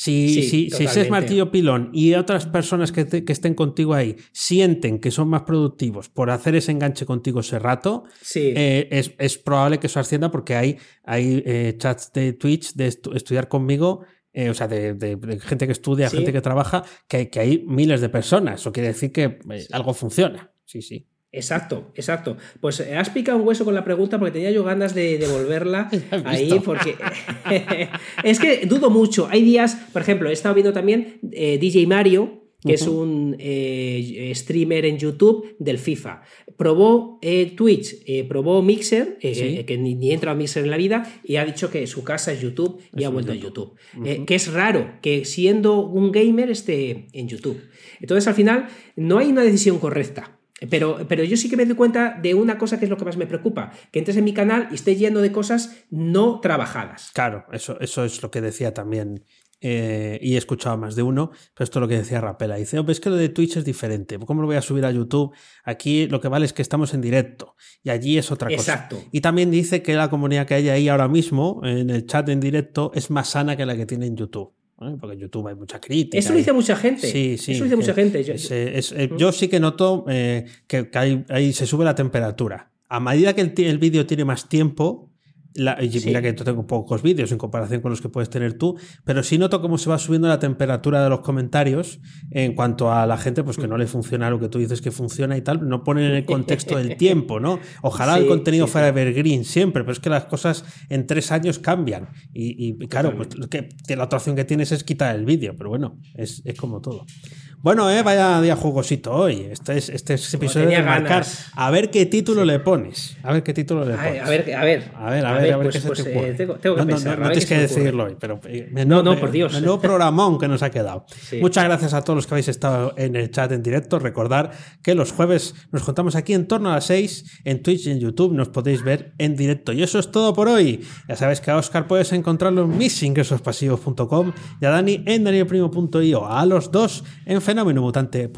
Si, Sí, si, si ese es martillo pilón y otras personas que, te- que estén contigo ahí sienten que son más productivos por hacer ese enganche contigo ese rato, Sí. eh, es, es probable que eso ascienda porque hay, hay eh, chats de Twitch de estu- estudiar conmigo. eh, o sea, de, de- de gente que estudia, Sí. gente que trabaja, que, que hay miles de personas. Eso quiere decir que eh, Sí. algo funciona. Sí, sí. Exacto, exacto. Pues eh, has picado un hueso con la pregunta porque tenía yo ganas de devolverla ahí porque es que dudo mucho. Hay días, por ejemplo, he estado viendo también eh, DJ Mario, que es un eh, streamer en YouTube del FIFA. Probó Twitch, probó Mixer, que ni, entra a Mixer en la vida, y ha dicho que su casa es YouTube y ha vuelto a YouTube. que es raro que siendo un gamer esté en YouTube. Entonces, al final, no hay una decisión correcta. Pero, pero, yo sí que me doy cuenta de una cosa que es lo que más me preocupa, que entres en mi canal y estés lleno de cosas no trabajadas. Claro, eso, eso es lo que decía también, eh, y he escuchado más de uno, pero esto es lo que decía Rapela. Dice, oh, es que lo de Twitch es diferente, ¿cómo lo voy a subir a YouTube? Aquí lo que vale es que estamos en directo, y allí es otra cosa. Exacto. Y también dice que la comunidad que hay ahí ahora mismo, en el chat en directo, es más sana que la que tiene en YouTube. Porque en YouTube hay mucha crítica. Eso lo dice mucha gente. Sí, sí. Eso lo dice mucha gente. Yo, eh, yo sí que noto eh, que, ahí, se sube la temperatura. A medida que el, el vídeo tiene más tiempo, Mira que yo tengo pocos vídeos en comparación con los que puedes tener tú, pero sí noto cómo se va subiendo la temperatura de los comentarios en cuanto a la gente pues que no le funciona lo que tú dices que funciona y tal, no ponen en el contexto del tiempo, ¿no? Ojalá el contenido fuera evergreen siempre, pero es que las cosas en tres años cambian. Y, claro, pues que, la otra opción que tienes es quitar el vídeo, pero bueno, es, es como todo. Bueno, eh, vaya día jugosito hoy. Este es, este es episodio de marcar. A ver qué título le pones. A ver qué título le pones. A ver, a ver. A ver, a ver, a ver, qué se pues, te ocurre. Eh, tengo, tengo, que no, pensar. No, no, tienes que decirlo hoy, pero. Eh, no, no, por Dios. nuevo programón que nos ha quedado. Muchas gracias a todos los que habéis estado en el chat en directo. Recordar que los jueves nos contamos aquí en torno a las 6 en Twitch y en YouTube. Nos podéis ver en directo. Y eso es todo por hoy. Ya sabes que a Oscar puedes encontrarlo en misingresospasivos.com y a Dani en danielprimo.io. A los dos en Fenómeno Mutante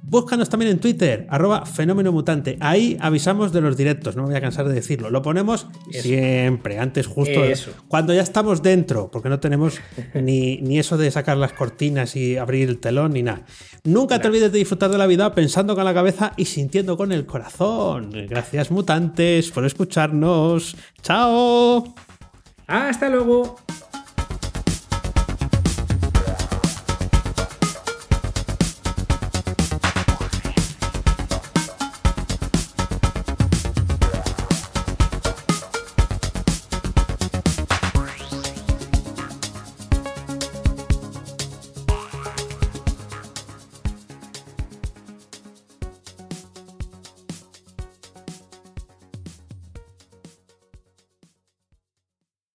Búscanos también en Twitter, arroba fenómeno mutante. Ahí avisamos de los directos, no me voy a cansar de decirlo. Lo ponemos siempre, antes justo cuando ya estamos dentro, porque no tenemos ni, ni, eso de sacar las cortinas y abrir el telón ni nada. Nunca te olvides de disfrutar de la vida pensando con la cabeza y sintiendo con el corazón. Gracias mutantes por escucharnos. Chao. Hasta luego.